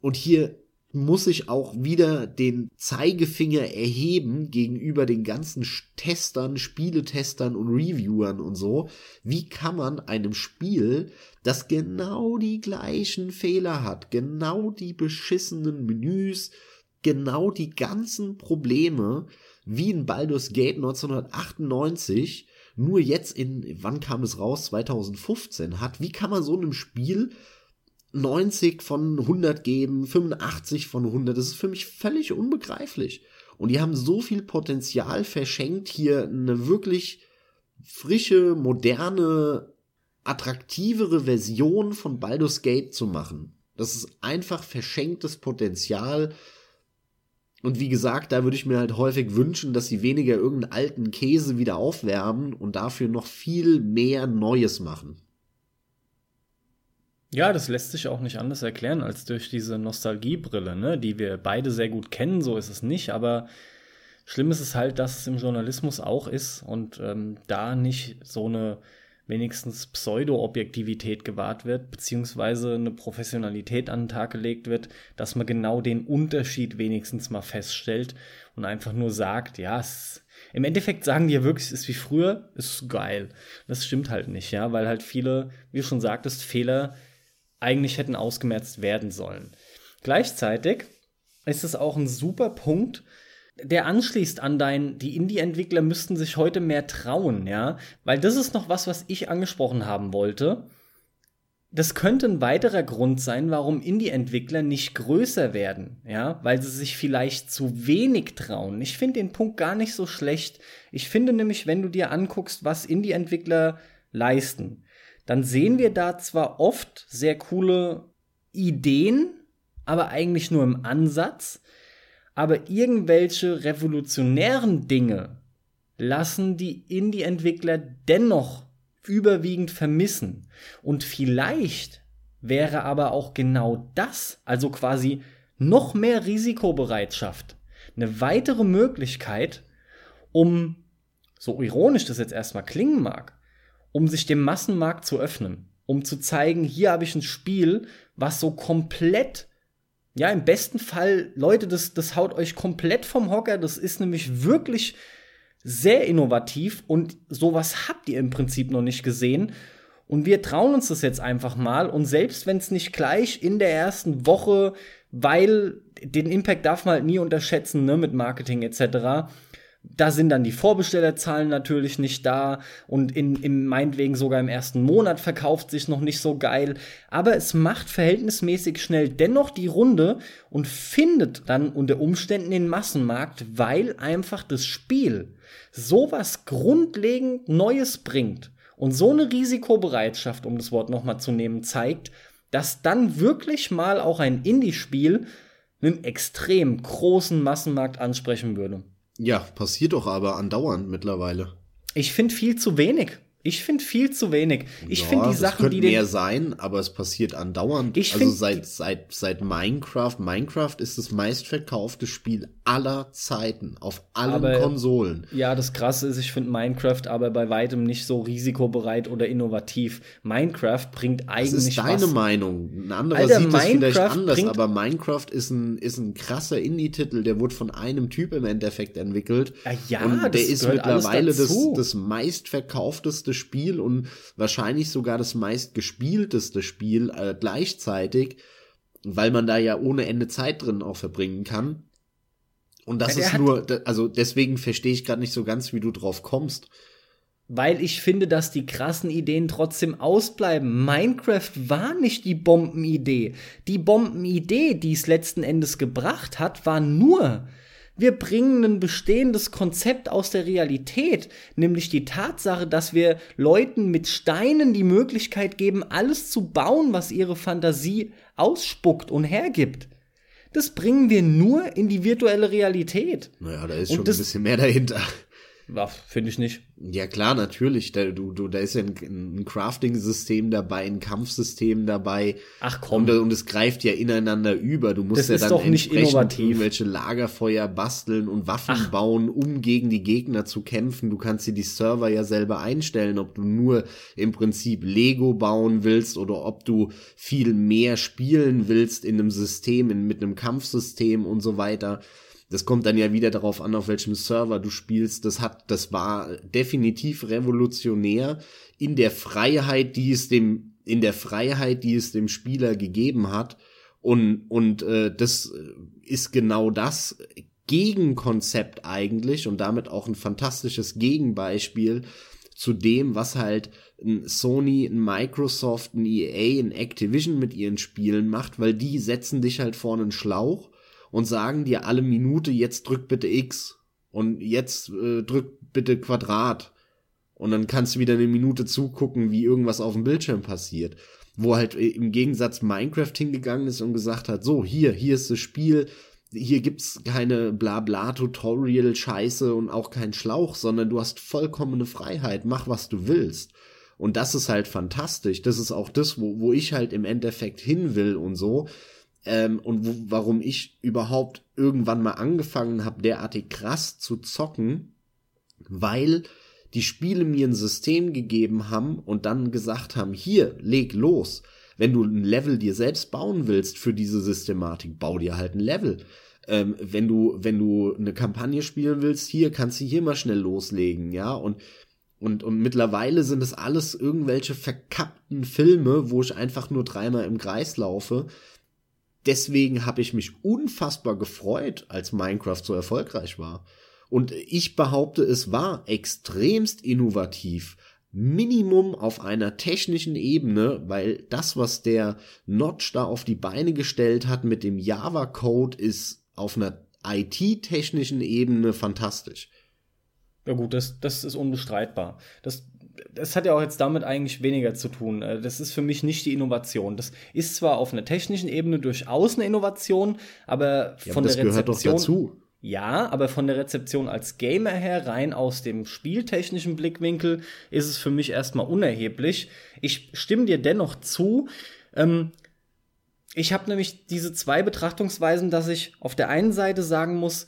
Und hier muss ich auch wieder den Zeigefinger erheben gegenüber den ganzen Testern, Spieletestern und Reviewern und so. Wie kann man einem Spiel, das genau die gleichen Fehler hat, genau die beschissenen Menüs, genau die ganzen Probleme wie in Baldur's Gate 1998, nur jetzt in, wann kam es raus, 2015 hat, wie kann man so einem Spiel 90 von 100 geben, 85 von 100, das ist für mich völlig unbegreiflich. Und die haben so viel Potenzial verschenkt, hier eine wirklich frische, moderne, attraktivere Version von Baldur's Gate zu machen. Das ist einfach verschenktes Potenzial, und wie gesagt, da würde ich mir halt häufig wünschen, dass sie weniger irgendeinen alten Käse wieder aufwärmen und dafür noch viel mehr Neues machen. Ja, das lässt sich auch nicht anders erklären als durch diese Nostalgiebrille, ne, die wir beide sehr gut kennen, so ist es nicht, aber schlimm ist es halt, dass es im Journalismus auch ist und ähm, da nicht so eine wenigstens Pseudo-Objektivität gewahrt wird, beziehungsweise eine Professionalität an den Tag gelegt wird, dass man genau den Unterschied wenigstens mal feststellt und einfach nur sagt, ja, es, im Endeffekt sagen die ja wirklich, es ist wie früher, ist geil. Das stimmt halt nicht, ja, weil halt viele, wie du schon sagtest, Fehler eigentlich hätten ausgemerzt werden sollen. Gleichzeitig ist es auch ein super Punkt, der anschließt an dein, die Indie-Entwickler müssten sich heute mehr trauen, ja, weil das ist noch was, was ich angesprochen haben wollte. Das könnte ein weiterer Grund sein, warum Indie-Entwickler nicht größer werden, ja, weil sie sich vielleicht zu wenig trauen. Ich finde den Punkt gar nicht so schlecht. Ich finde nämlich, wenn du dir anguckst, was Indie-Entwickler leisten, dann sehen wir da zwar oft sehr coole Ideen, aber eigentlich nur im Ansatz. Aber irgendwelche revolutionären Dinge lassen die Indie-Entwickler dennoch überwiegend vermissen. Und vielleicht wäre aber auch genau das, also quasi noch mehr Risikobereitschaft, eine weitere Möglichkeit, um, so ironisch das jetzt erstmal klingen mag, um sich dem Massenmarkt zu öffnen, um zu zeigen, hier habe ich ein Spiel, was so komplett, ja, im besten Fall, Leute, das, das haut euch komplett vom Hocker, das ist nämlich wirklich sehr innovativ und sowas habt ihr im Prinzip noch nicht gesehen. Und wir trauen uns das jetzt einfach mal. Und selbst wenn es nicht gleich in der ersten Woche, weil den Impact darf man halt nie unterschätzen, ne, mit Marketing etc. Da sind dann die Vorbestellerzahlen natürlich nicht da und in, in meinetwegen sogar im ersten Monat verkauft sich noch nicht so geil. Aber es macht verhältnismäßig schnell dennoch die Runde und findet dann unter Umständen den Massenmarkt, weil einfach das Spiel sowas grundlegend Neues bringt und so eine Risikobereitschaft, um das Wort nochmal zu nehmen, zeigt, dass dann wirklich mal auch ein Indie-Spiel einen extrem großen Massenmarkt ansprechen würde. Ja, passiert doch aber andauernd mittlerweile. Ich finde viel zu wenig. Ich finde viel zu wenig. Ich ja, finde die Sachen, die mehr sein, aber es passiert andauernd. Ich also seit seit seit Minecraft. Minecraft ist das meistverkaufte Spiel aller Zeiten auf allen Aber- Konsolen. Ja, das Krasse ist, ich finde Minecraft aber bei weitem nicht so risikobereit oder innovativ. Minecraft bringt Das eigentlich ist deine was. Meinung. Ein anderer Alter, sieht das vielleicht Minecraft anders, aber Minecraft ist ein, ist ein krasser Indie-Titel, der wurde von einem Typ im Endeffekt entwickelt. Ja, ja, und der das ist mittlerweile das, das meistverkaufteste Spiel und wahrscheinlich sogar das meistgespielteste Spiel äh, gleichzeitig, weil man da ja ohne Ende Zeit drin auch verbringen kann. Und das Ja, ist nur, also deswegen verstehe ich gerade nicht so ganz, wie du drauf kommst. Weil ich finde, dass die krassen Ideen trotzdem ausbleiben. Minecraft war nicht die Bombenidee. Die Bombenidee, die es letzten Endes gebracht hat, war nur, wir bringen ein bestehendes Konzept aus der Realität, nämlich die Tatsache, dass wir Leuten mit Steinen die Möglichkeit geben, alles zu bauen, was ihre Fantasie ausspuckt und hergibt. Das bringen wir nur in die virtuelle Realität. Naja, da ist Und schon das- ein bisschen mehr dahinter. Ja, finde ich nicht. Ja klar, natürlich. Da, du, du, da ist ja ein, ein Crafting-System dabei, ein Kampfsystem dabei. Ach komm. Und, und es greift ja ineinander über. Du musst Das ja dann doch nicht innovativ. irgendwelche Lagerfeuer basteln und Waffen Ach. bauen, um gegen die Gegner zu kämpfen. Du kannst dir die Server ja selber einstellen, ob du nur im Prinzip Lego bauen willst oder ob du viel mehr spielen willst in einem System, in, mit einem Kampfsystem und so weiter. Das kommt dann ja wieder darauf an, auf welchem Server du spielst. Das hat, das war definitiv revolutionär in der Freiheit, die es dem, in der Freiheit, die es dem Spieler gegeben hat. Und, und äh, das ist genau das Gegenkonzept eigentlich und damit auch ein fantastisches Gegenbeispiel zu dem, was halt ein Sony, ein Microsoft, ein EA, ein Activision mit ihren Spielen macht, weil die setzen dich halt vor einen Schlauch und sagen dir alle Minute, jetzt drück bitte X und jetzt äh, drück bitte Quadrat. Und dann kannst du wieder eine Minute zugucken, wie irgendwas auf dem Bildschirm passiert. Wo halt äh, im Gegensatz Minecraft hingegangen ist und gesagt hat, so, hier, hier ist das Spiel, hier gibt's keine Blabla-Tutorial-Scheiße und auch keinen Schlauch, sondern du hast vollkommene Freiheit, mach was du willst. Und das ist halt fantastisch. Das ist auch das, wo, wo ich halt im Endeffekt hin will und so. Ähm, und wo, warum ich überhaupt irgendwann mal angefangen habe, derartig krass zu zocken, weil die Spiele mir ein System gegeben haben und dann gesagt haben, hier, leg los. Wenn du ein Level dir selbst bauen willst für diese Systematik, bau dir halt ein Level. Ähm, wenn du, wenn du eine Kampagne spielen willst, hier kannst du hier mal schnell loslegen, ja, und und, und mittlerweile sind es alles irgendwelche verkappten Filme, wo ich einfach nur dreimal im Kreis laufe. Deswegen habe ich mich unfassbar gefreut, als Minecraft so erfolgreich war. Und ich behaupte, es war extremst innovativ. Minimum auf einer technischen Ebene, weil das, was der Notch da auf die Beine gestellt hat mit dem Java-Code, ist auf einer IT-technischen Ebene fantastisch. Ja gut, das, das ist unbestreitbar. Das, das hat ja auch jetzt damit eigentlich weniger zu tun. Äh, das ist für mich nicht die Innovation. Das ist zwar auf einer technischen Ebene durchaus eine Innovation, aber Ja, von aber der Rezeption. Ja, aber von der Rezeption als Gamer her, rein aus dem spieltechnischen Blickwinkel, ist es für mich erstmal unerheblich. Ich stimme dir dennoch zu. Ähm, ich habe nämlich diese zwei Betrachtungsweisen, dass ich auf der einen Seite sagen muss,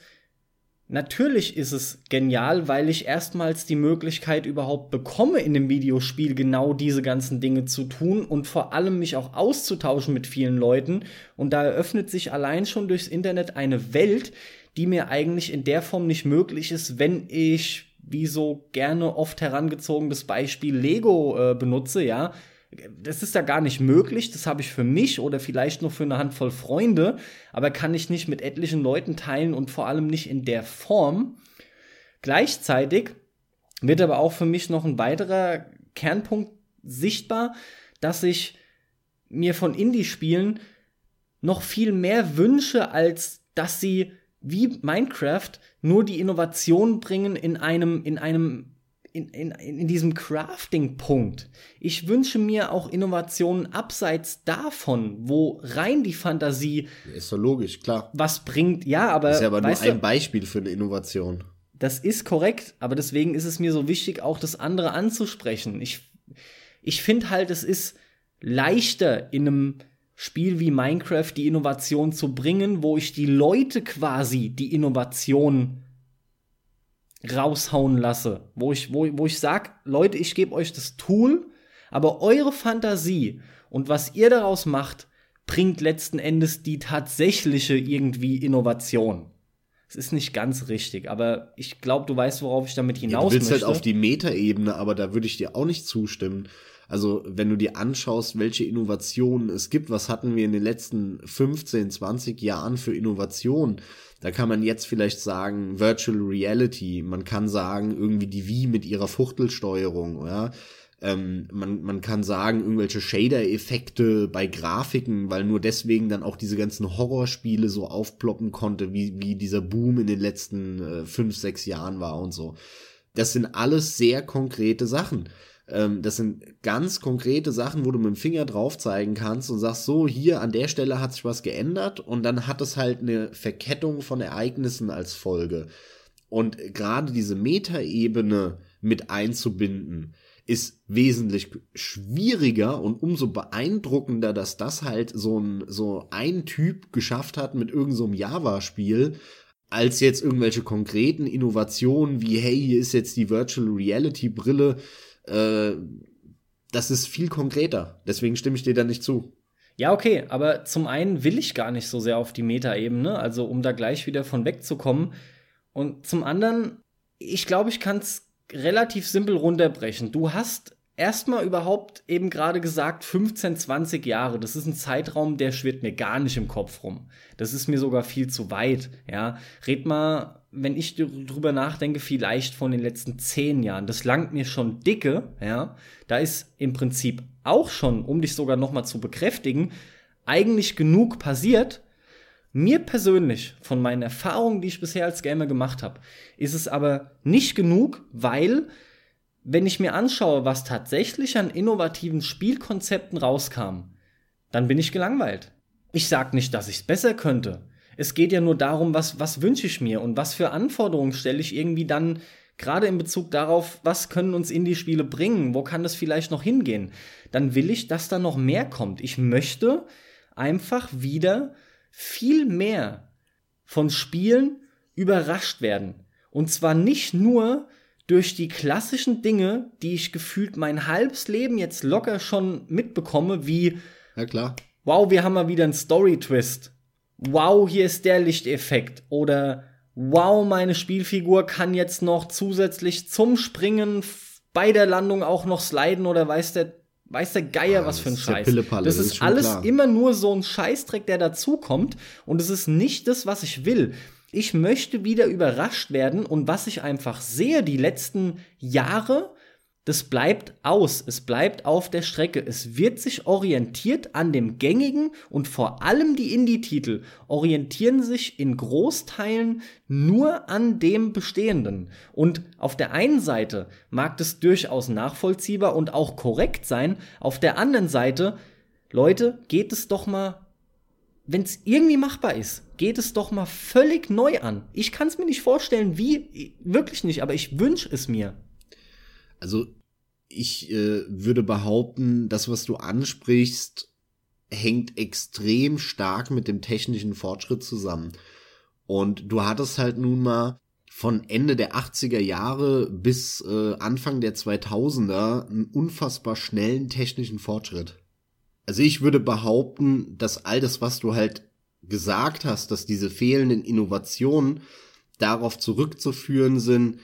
natürlich ist es genial, weil ich erstmals die Möglichkeit überhaupt bekomme, in dem Videospiel genau diese ganzen Dinge zu tun und vor allem mich auch auszutauschen mit vielen Leuten. Und da eröffnet sich allein schon durchs Internet eine Welt, die mir eigentlich in der Form nicht möglich ist, wenn ich, wie so gerne oft herangezogenes Beispiel Lego äh, benutze, ja. Das ist da gar nicht möglich, das habe ich für mich oder vielleicht nur für eine Handvoll Freunde, aber kann ich nicht mit etlichen Leuten teilen und vor allem nicht in der Form. Gleichzeitig wird aber auch für mich noch ein weiterer Kernpunkt sichtbar, dass ich mir von Indie-Spielen noch viel mehr wünsche, als dass sie wie Minecraft nur die Innovation bringen in einem, in einem, in, in, in diesem Crafting-Punkt. Ich wünsche mir auch Innovationen abseits davon, wo rein die Fantasie Ist doch logisch, klar. was bringt. Ja, aber, ist ja aber nur du, ein Beispiel für eine Innovation. das ist korrekt, aber deswegen ist es mir so wichtig, auch das andere anzusprechen. Ich, ich finde halt, es ist leichter in einem Spiel wie Minecraft die Innovation zu bringen, wo ich die Leute quasi die Innovation raushauen lasse. Wo ich, wo, wo ich sage, Leute, ich gebe euch das Tool, aber eure Fantasie und was ihr daraus macht, bringt letzten Endes die tatsächliche irgendwie Innovation. Es ist nicht ganz richtig, aber ich glaube, du weißt, worauf ich damit Ja, hinaus du willst möchte. halt auf die Metaebene, aber da würde ich dir auch nicht zustimmen. Also, wenn du dir anschaust, welche Innovationen es gibt, was hatten wir in den letzten 15, 20 Jahren für Innovationen? Da kann man jetzt vielleicht sagen Virtual Reality, man kann sagen irgendwie die Wii mit ihrer Fuchtelsteuerung, ja. Ähm, man, man kann sagen, irgendwelche Shader-Effekte bei Grafiken, weil nur deswegen dann auch diese ganzen Horrorspiele so aufploppen konnte, wie, wie dieser Boom in den letzten äh, fünf, sechs Jahren war und so. Das sind alles sehr konkrete Sachen. Ähm, das sind ganz konkrete Sachen, wo du mit dem Finger drauf zeigen kannst und sagst, so, hier an der Stelle hat sich was geändert und dann hat es halt eine Verkettung von Ereignissen als Folge. Und gerade diese Metaebene mit einzubinden, ist wesentlich schwieriger und umso beeindruckender, dass das halt so ein, so ein Typ geschafft hat mit irgendeinem so Java-Spiel, als jetzt irgendwelche konkreten Innovationen wie, hey, hier ist jetzt die Virtual Reality Brille, äh, das ist viel konkreter. Deswegen stimme ich dir da nicht zu. Ja, okay, aber zum einen will ich gar nicht so sehr auf die Metaebene, also um da gleich wieder von wegzukommen. Und zum anderen, ich glaube, ich kann es relativ simpel runterbrechen. Du hast erstmal überhaupt eben gerade gesagt 15, 20 Jahre. Das ist ein Zeitraum, der schwirrt mir gar nicht im Kopf rum. Das ist mir sogar viel zu weit. Ja, red mal, wenn ich drüber nachdenke, vielleicht von den letzten 10 Jahren. Das langt mir schon dicke. Ja, da ist im Prinzip auch schon, um dich sogar noch mal zu bekräftigen, eigentlich genug passiert. Mir persönlich, von meinen Erfahrungen, die ich bisher als Gamer gemacht habe, ist es aber nicht genug, weil, wenn ich mir anschaue, was tatsächlich an innovativen Spielkonzepten rauskam, dann bin ich gelangweilt. Ich sag nicht, dass ich es besser könnte. Es geht ja nur darum, was, was wünsche ich mir und was für Anforderungen stelle ich irgendwie dann gerade in Bezug darauf, was können uns Indie-Spiele bringen, wo kann das vielleicht noch hingehen, dann will ich, dass da noch mehr kommt. Ich möchte einfach wieder viel mehr von Spielen überrascht werden. Und zwar nicht nur durch die klassischen Dinge, die ich gefühlt mein halbes Leben jetzt locker schon mitbekomme, wie Ja, klar. wow, wir haben mal wieder einen Story-Twist. Wow, hier ist der Lichteffekt. Oder wow, meine Spielfigur kann jetzt noch zusätzlich zum Springen bei der Landung auch noch sliden oder weiß der, weiß der Geier Ah, was für ein Scheiß. Das das ist alles klar. immer nur so ein Scheißdreck, der dazukommt. Und es ist nicht das, was ich will. Ich möchte wieder überrascht werden und was ich einfach sehe die letzten Jahre, das bleibt aus, es bleibt auf der Strecke. Es wird sich orientiert an dem gängigen und vor allem die Indie-Titel orientieren sich in Großteilen nur an dem Bestehenden. Und auf der einen Seite mag das durchaus nachvollziehbar und auch korrekt sein, auf der anderen Seite, Leute, geht es doch mal wenn es irgendwie machbar ist, geht es doch mal völlig neu an. Ich kann es mir nicht vorstellen, wie, wirklich nicht, aber ich wünsche es mir. Also ich äh, würde behaupten, das, was du ansprichst, hängt extrem stark mit dem technischen Fortschritt zusammen. Und du hattest halt nun mal von Ende der 80er Jahre bis äh, Anfang der 2000er einen unfassbar schnellen technischen Fortschritt. Also ich würde behaupten, dass all das, was du halt gesagt hast, dass diese fehlenden Innovationen darauf zurückzuführen sind,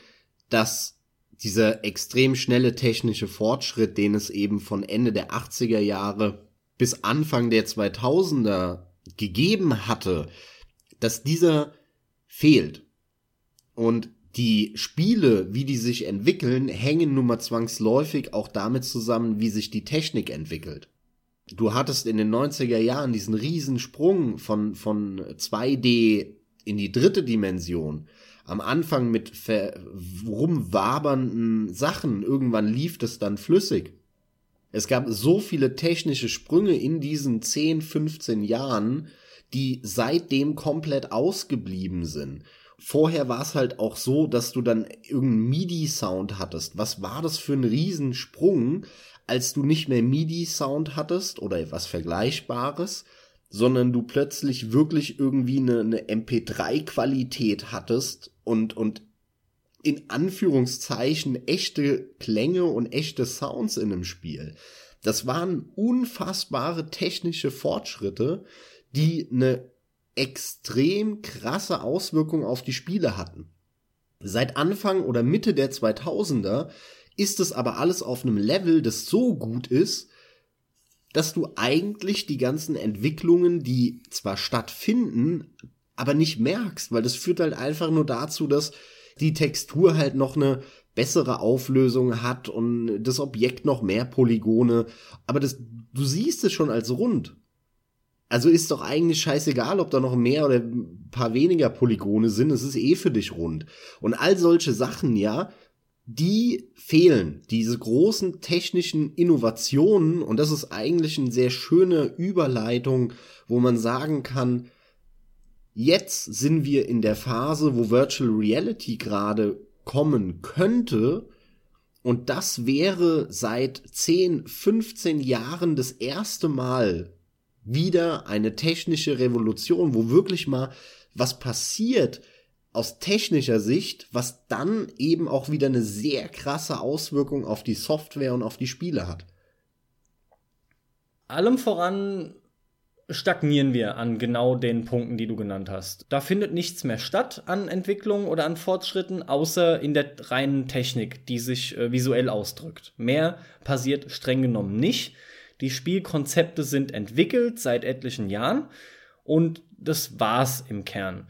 dass dieser extrem schnelle technische Fortschritt, den es eben von Ende der 80er Jahre bis Anfang der 2000er gegeben hatte, dass dieser fehlt. Und die Spiele, wie die sich entwickeln, hängen nun mal zwangsläufig auch damit zusammen, wie sich die Technik entwickelt. Du hattest in den 90er Jahren diesen riesen Sprung von, von 2D in die dritte Dimension am Anfang mit rumwabernden Sachen. Irgendwann lief das dann flüssig. Es gab so viele technische Sprünge in diesen 10, 15 Jahren, die seitdem komplett ausgeblieben sind. Vorher war es halt auch so, dass du dann irgendeinen MIDI-Sound hattest. Was war das für ein Riesensprung, als du nicht mehr MIDI-Sound hattest oder etwas Vergleichbares, sondern du plötzlich wirklich irgendwie eine, eine MP3-Qualität hattest und, und in Anführungszeichen echte Klänge und echte Sounds in einem Spiel. Das waren unfassbare technische Fortschritte, die eine extrem krasse Auswirkung auf die Spiele hatten. Seit Anfang oder Mitte der 2000er ist es aber alles auf einem Level, das so gut ist, dass du eigentlich die ganzen Entwicklungen, die zwar stattfinden, aber nicht merkst, weil das führt halt einfach nur dazu, dass die Textur halt noch eine bessere Auflösung hat und das Objekt noch mehr Polygone, aber das, du siehst es schon als rund. Also ist doch eigentlich scheißegal, ob da noch mehr oder ein paar weniger Polygone sind, es ist eh für dich rund. Und all solche Sachen, ja, die fehlen, diese großen technischen Innovationen, und das ist eigentlich eine sehr schöne Überleitung, wo man sagen kann, jetzt sind wir in der Phase, wo Virtual Reality gerade kommen könnte, und das wäre seit 10, 15 Jahren das erste Mal wieder eine technische Revolution, wo wirklich mal was passiert, aus technischer Sicht, was dann eben auch wieder eine sehr krasse Auswirkung auf die Software und auf die Spiele hat. Allem voran stagnieren wir an genau den Punkten, die du genannt hast. Da findet nichts mehr statt an Entwicklung oder an Fortschritten, außer in der reinen Technik, die sich äh, visuell ausdrückt. Mehr passiert streng genommen nicht. Die Spielkonzepte sind entwickelt seit etlichen Jahren und das war's im Kern.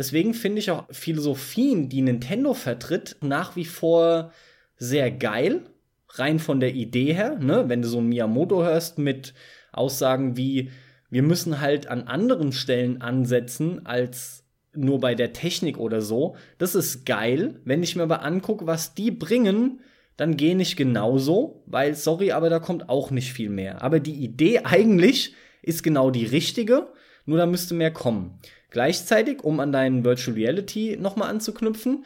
Deswegen finde ich auch Philosophien, die Nintendo vertritt, nach wie vor sehr geil, rein von der Idee her. Ne? Wenn du so Miyamoto hörst mit Aussagen wie, wir müssen halt an anderen Stellen ansetzen als nur bei der Technik oder so. Das ist geil. Wenn ich mir aber angucke, was die bringen, dann gehe ich genauso, weil, sorry, aber da kommt auch nicht viel mehr. Aber die Idee eigentlich ist genau die richtige, nur da müsste mehr kommen. Gleichzeitig, um an deinen Virtual Reality nochmal anzuknüpfen,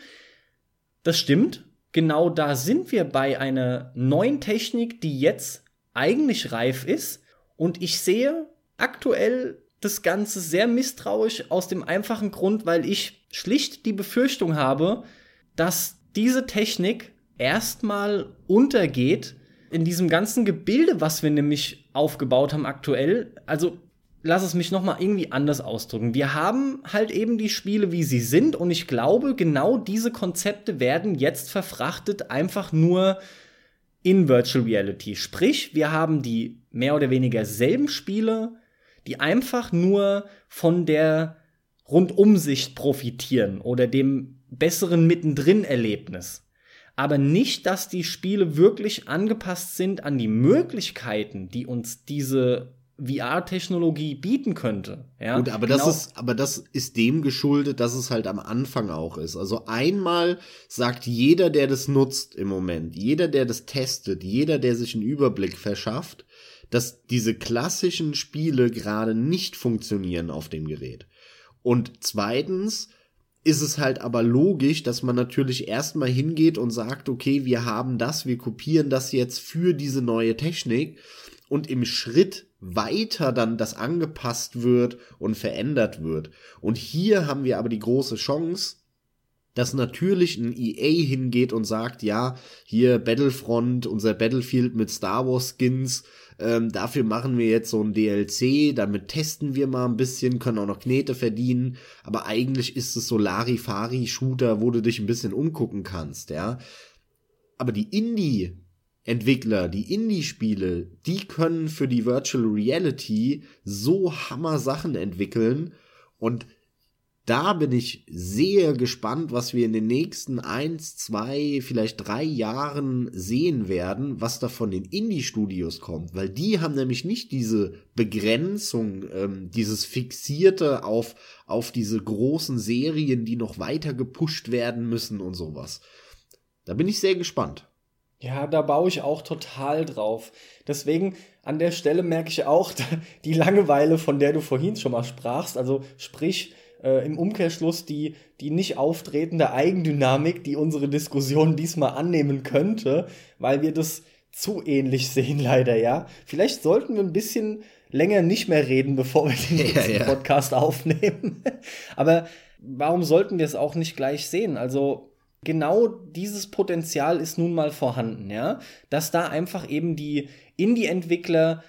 das stimmt. Genau da sind wir bei einer neuen Technik, die jetzt eigentlich reif ist. Und ich sehe aktuell das Ganze sehr misstrauisch aus dem einfachen Grund, weil ich schlicht die Befürchtung habe, dass diese Technik erstmal untergeht in diesem ganzen Gebilde, was wir nämlich aufgebaut haben aktuell. Also lass es mich noch mal irgendwie anders ausdrücken. Wir haben halt eben die Spiele, wie sie sind, und ich glaube, genau diese Konzepte werden jetzt verfrachtet einfach nur in Virtual Reality. Sprich, wir haben die mehr oder weniger selben Spiele, die einfach nur von der Rundumsicht profitieren oder dem besseren Mittendrin-Erlebnis. aber nicht, dass die Spiele wirklich angepasst sind an die Möglichkeiten, die uns diese VR-Technologie bieten könnte. Ja, Gut, aber genau. das ist, aber das ist dem geschuldet, dass es halt am Anfang auch ist. Also einmal sagt jeder, der das nutzt im Moment, jeder, der das testet, jeder, der sich einen Überblick verschafft, dass diese klassischen Spiele gerade nicht funktionieren auf dem Gerät. Und zweitens ist es halt aber logisch, dass man natürlich erstmal hingeht und sagt, okay, wir haben das, wir kopieren das jetzt für diese neue Technik und im Schritt weiter dann das angepasst wird und verändert wird. Und hier haben wir aber die große Chance, dass natürlich ein EA hingeht und sagt, ja, hier Battlefront, unser Battlefield mit Star Wars Skins, ähm, dafür machen wir jetzt so ein DLC, damit testen wir mal ein bisschen, können auch noch Knete verdienen, aber eigentlich ist es so Larifari-Shooter, wo du dich ein bisschen umgucken kannst, ja. Aber die Indie Entwickler, die Indie-Spiele, die können für die Virtual Reality so Hammer Sachen entwickeln und da bin ich sehr gespannt, was wir in den nächsten eins, zwei, vielleicht drei Jahren sehen werden, was da von den Indie-Studios kommt, weil die haben nämlich nicht diese Begrenzung, ähm, dieses Fixierte auf, auf diese großen Serien, die noch weiter gepusht werden müssen und sowas. Da bin ich sehr gespannt. Ja, da baue ich auch total drauf. Deswegen an der Stelle merke ich auch die Langeweile, von der du vorhin schon mal sprachst. Also sprich, äh, im Umkehrschluss die, die nicht auftretende Eigendynamik, die unsere Diskussion diesmal annehmen könnte, weil wir das zu ähnlich sehen, leider, ja. Vielleicht sollten wir ein bisschen länger nicht mehr reden, bevor wir den nächsten ja, ja. Podcast aufnehmen. Aber warum sollten wir es auch nicht gleich sehen? Also, genau dieses Potenzial ist nun mal vorhanden, ja. Dass da einfach eben die Indie-Entwickler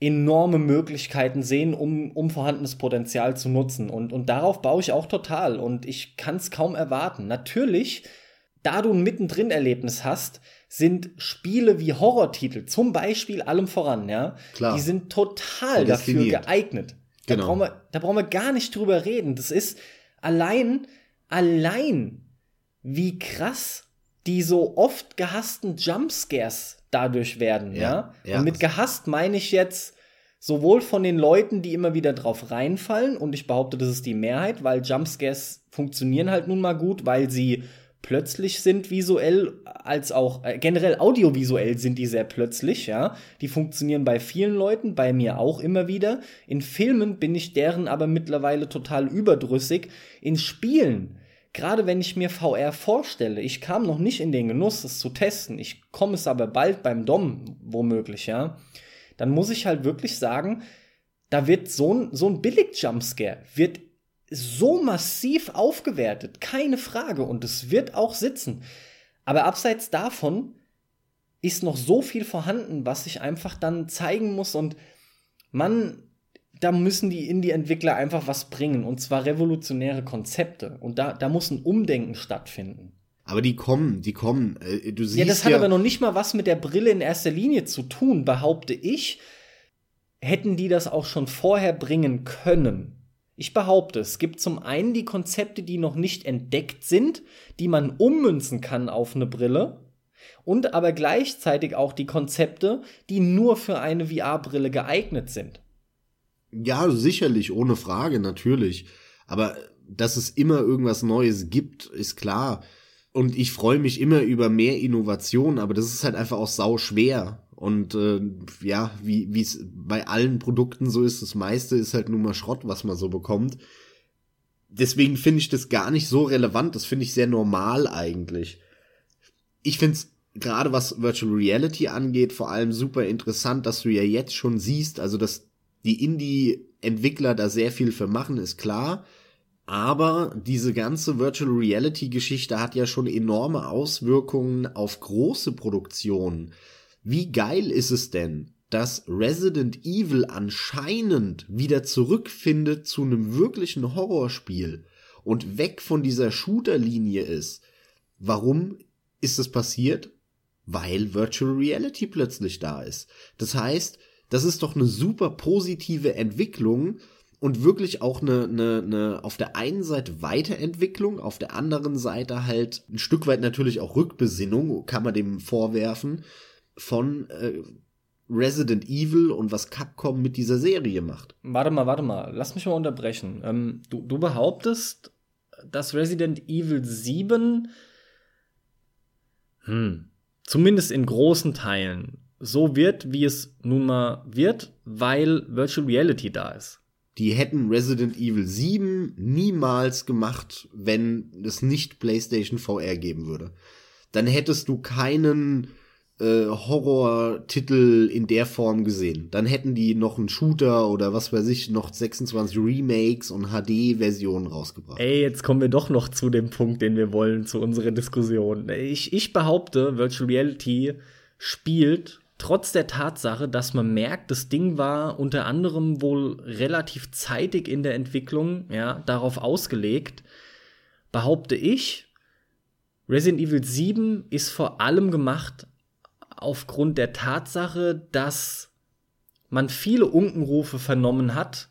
enorme Möglichkeiten sehen, um, um vorhandenes Potenzial zu nutzen. Und, und darauf baue ich auch total. Und ich kann es kaum erwarten. Natürlich, da du ein Mittendrin-Erlebnis hast, sind Spiele wie Horrortitel, zum Beispiel allem voran, ja, Klar. die sind total dafür geeignet. Da, genau. brauchen wir, da brauchen wir gar nicht drüber reden. Das ist allein, allein, wie krass die so oft gehassten Jumpscares dadurch werden, ja. ja? Und mit gehasst meine ich jetzt sowohl von den Leuten, die immer wieder drauf reinfallen, und ich behaupte, das ist die Mehrheit, weil Jumpscares funktionieren halt nun mal gut, weil sie plötzlich sind visuell, als auch äh, generell audiovisuell sind die sehr plötzlich, ja. Die funktionieren bei vielen Leuten, bei mir auch immer wieder. In Filmen bin ich deren aber mittlerweile total überdrüssig. In Spielen Gerade wenn ich mir VR vorstelle, ich kam noch nicht in den Genuss, es zu testen, ich komme es aber bald beim Dom womöglich, ja, dann muss ich halt wirklich sagen, da wird so ein, so ein Billig-Jumpscare, wird so massiv aufgewertet, keine Frage, und es wird auch sitzen. Aber abseits davon ist noch so viel vorhanden, was ich einfach dann zeigen muss. Und man, da müssen die Indie-Entwickler einfach was bringen und zwar revolutionäre Konzepte und da, da muss ein Umdenken stattfinden. Aber die kommen, die kommen. Äh, du siehst ja, das hat ja aber noch nicht mal was mit der Brille in erster Linie zu tun, behaupte ich. Hätten die das auch schon vorher bringen können? Ich behaupte, es gibt zum einen die Konzepte, die noch nicht entdeckt sind, die man ummünzen kann auf eine Brille, und aber gleichzeitig auch die Konzepte, die nur für eine VR-Brille geeignet sind. Ja, sicherlich, ohne Frage, natürlich. Aber dass es immer irgendwas Neues gibt, ist klar. Und ich freue mich immer über mehr Innovation, aber das ist halt einfach auch sau schwer. Und äh, ja, wie es bei allen Produkten so ist, das meiste ist halt nur mal Schrott, was man so bekommt. Deswegen finde ich das gar nicht so relevant. Das finde ich sehr normal eigentlich. Ich finde es gerade was Virtual Reality angeht, vor allem super interessant, dass du ja jetzt schon siehst, also dass die Indie-Entwickler da sehr viel für machen, ist klar. Aber diese ganze Virtual Reality Geschichte hat ja schon enorme Auswirkungen auf große Produktionen. Wie geil ist es denn, dass Resident Evil anscheinend wieder zurückfindet zu einem wirklichen Horrorspiel und weg von dieser Shooter-Linie ist? Warum ist es passiert? Weil Virtual Reality plötzlich da ist. Das heißt, das ist doch eine super positive Entwicklung und wirklich auch eine, eine, eine auf der einen Seite Weiterentwicklung, auf der anderen Seite halt ein Stück weit natürlich auch Rückbesinnung, kann man dem vorwerfen, von äh, Resident Evil und was Capcom mit dieser Serie macht. Warte mal, warte mal, lass mich mal unterbrechen. Ähm, du, du behauptest, dass Resident Evil 7 hm, zumindest in großen Teilen so wird, wie es nun mal wird, weil Virtual Reality da ist. Die hätten Resident Evil 7 niemals gemacht, wenn es nicht PlayStation VR geben würde. Dann hättest du keinen äh, Horror-Titel in der Form gesehen. Dann hätten die noch einen Shooter oder was weiß ich, noch 26 Remakes und HD-Versionen rausgebracht. Ey, jetzt kommen wir doch noch zu dem Punkt, den wir wollen, zu unserer Diskussion. Ich, ich behaupte, Virtual Reality spielt trotz der Tatsache, dass man merkt, das Ding war unter anderem wohl relativ zeitig in der Entwicklung, ja, darauf ausgelegt, behaupte ich, Resident Evil 7 ist vor allem gemacht aufgrund der Tatsache, dass man viele Unkenrufe vernommen hat,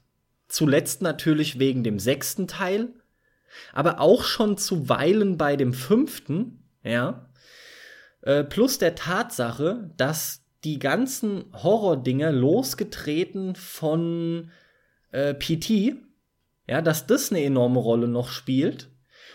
zuletzt natürlich wegen dem sechsten Teil, aber auch schon zuweilen bei dem fünften, ja, äh, plus der Tatsache, dass die ganzen Horror-Dinger losgetreten von äh, PT, ja, dass das eine enorme Rolle noch spielt.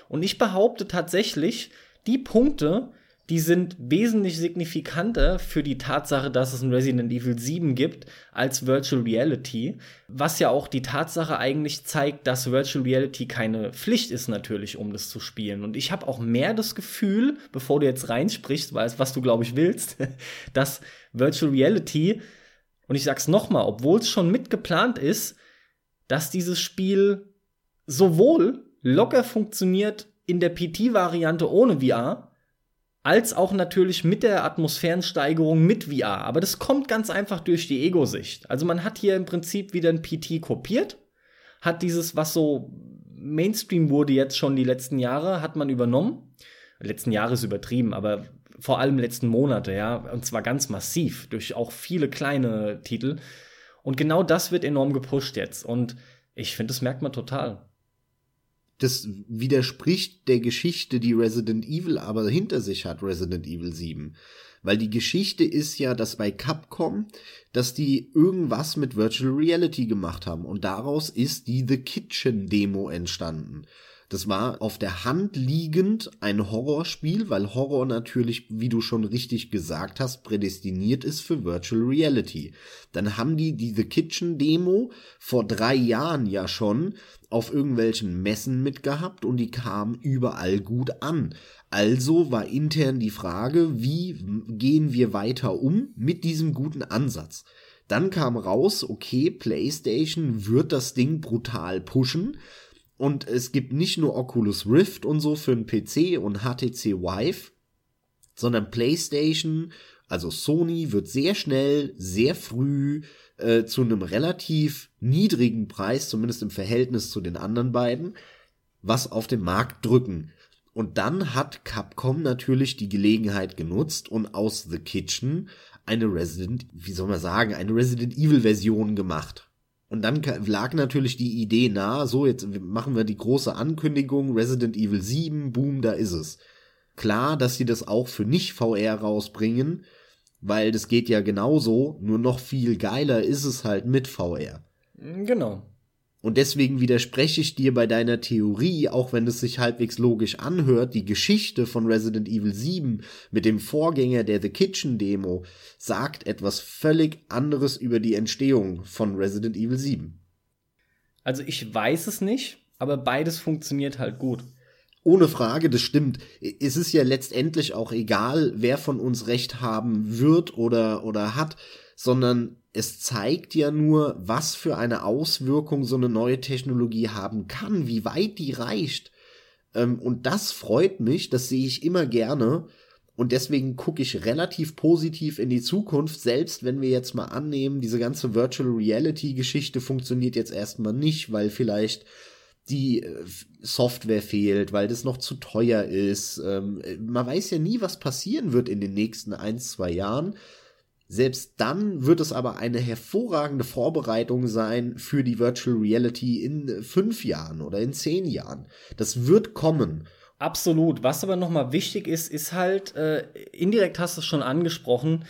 Und ich behaupte tatsächlich, die Punkte, die sind wesentlich signifikanter für die Tatsache, dass es ein Resident Evil 7 gibt, als Virtual Reality. Was ja auch die Tatsache eigentlich zeigt, dass Virtual Reality keine Pflicht ist, natürlich, um das zu spielen. Und ich habe auch mehr das Gefühl, bevor du jetzt reinsprichst, weißt, was du, glaube ich, willst, dass Virtual Reality, und ich sag's nochmal, obwohl es schon mitgeplant ist, dass dieses Spiel sowohl locker funktioniert in der PT-Variante ohne VR, als auch natürlich mit der Atmosphärensteigerung mit VR. Aber das kommt ganz einfach durch die Ego-Sicht. Also man hat hier im Prinzip wieder ein PT kopiert, hat dieses, was so Mainstream wurde jetzt schon die letzten Jahre, hat man übernommen. Letzten Jahre ist übertrieben, aber vor allem letzten Monate, ja, und zwar ganz massiv durch auch viele kleine Titel. Und genau das wird enorm gepusht jetzt. Und ich finde, das merkt man total das widerspricht der Geschichte, die Resident Evil aber hinter sich hat, Resident Evil 7. Weil die Geschichte ist ja, dass bei Capcom, dass die irgendwas mit Virtual Reality gemacht haben und daraus ist die The Kitchen Demo entstanden. Das war auf der Hand liegend ein Horrorspiel, weil Horror natürlich, wie du schon richtig gesagt hast, prädestiniert ist für Virtual Reality. Dann haben die die The Kitchen Demo vor drei Jahren ja schon auf irgendwelchen Messen mitgehabt und die kam überall gut an. Also war intern die Frage, wie gehen wir weiter um mit diesem guten Ansatz? Dann kam raus, okay, PlayStation wird das Ding brutal pushen und es gibt nicht nur Oculus Rift und so für den PC und HTC Vive, sondern PlayStation, also Sony wird sehr schnell, sehr früh äh, zu einem relativ niedrigen Preis, zumindest im Verhältnis zu den anderen beiden, was auf den Markt drücken. Und dann hat Capcom natürlich die Gelegenheit genutzt und aus The Kitchen eine Resident, wie soll man sagen, eine Resident Evil Version gemacht. Und dann lag natürlich die Idee nahe, so jetzt machen wir die große Ankündigung, Resident Evil 7, boom, da ist es. Klar, dass sie das auch für nicht VR rausbringen, weil das geht ja genauso, nur noch viel geiler ist es halt mit VR. Genau. Und deswegen widerspreche ich dir bei deiner Theorie, auch wenn es sich halbwegs logisch anhört, die Geschichte von Resident Evil 7 mit dem Vorgänger der The Kitchen Demo sagt etwas völlig anderes über die Entstehung von Resident Evil 7. Also ich weiß es nicht, aber beides funktioniert halt gut. Ohne Frage, das stimmt. Es ist ja letztendlich auch egal, wer von uns recht haben wird oder, oder hat, sondern es zeigt ja nur, was für eine Auswirkung so eine neue Technologie haben kann, wie weit die reicht. Ähm, und das freut mich, das sehe ich immer gerne. Und deswegen gucke ich relativ positiv in die Zukunft, selbst wenn wir jetzt mal annehmen, diese ganze Virtual Reality Geschichte funktioniert jetzt erstmal nicht, weil vielleicht die äh, Software fehlt, weil das noch zu teuer ist. Ähm, man weiß ja nie, was passieren wird in den nächsten ein, zwei Jahren. Selbst dann wird es aber eine hervorragende Vorbereitung sein für die Virtual Reality in fünf Jahren oder in zehn Jahren. Das wird kommen. Absolut. Was aber nochmal wichtig ist, ist halt, äh, indirekt hast du es schon angesprochen,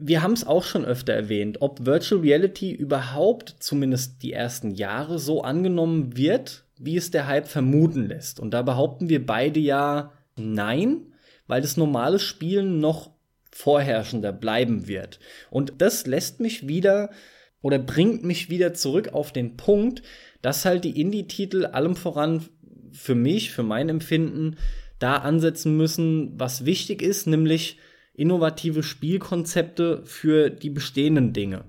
wir haben es auch schon öfter erwähnt, ob Virtual Reality überhaupt zumindest die ersten Jahre so angenommen wird, wie es der Hype vermuten lässt. Und da behaupten wir beide ja nein, weil das normale Spielen noch vorherrschender bleiben wird. Und das lässt mich wieder oder bringt mich wieder zurück auf den Punkt, dass halt die Indie-Titel allem voran für mich, für mein Empfinden, da ansetzen müssen, was wichtig ist, nämlich innovative Spielkonzepte für die bestehenden Dinge.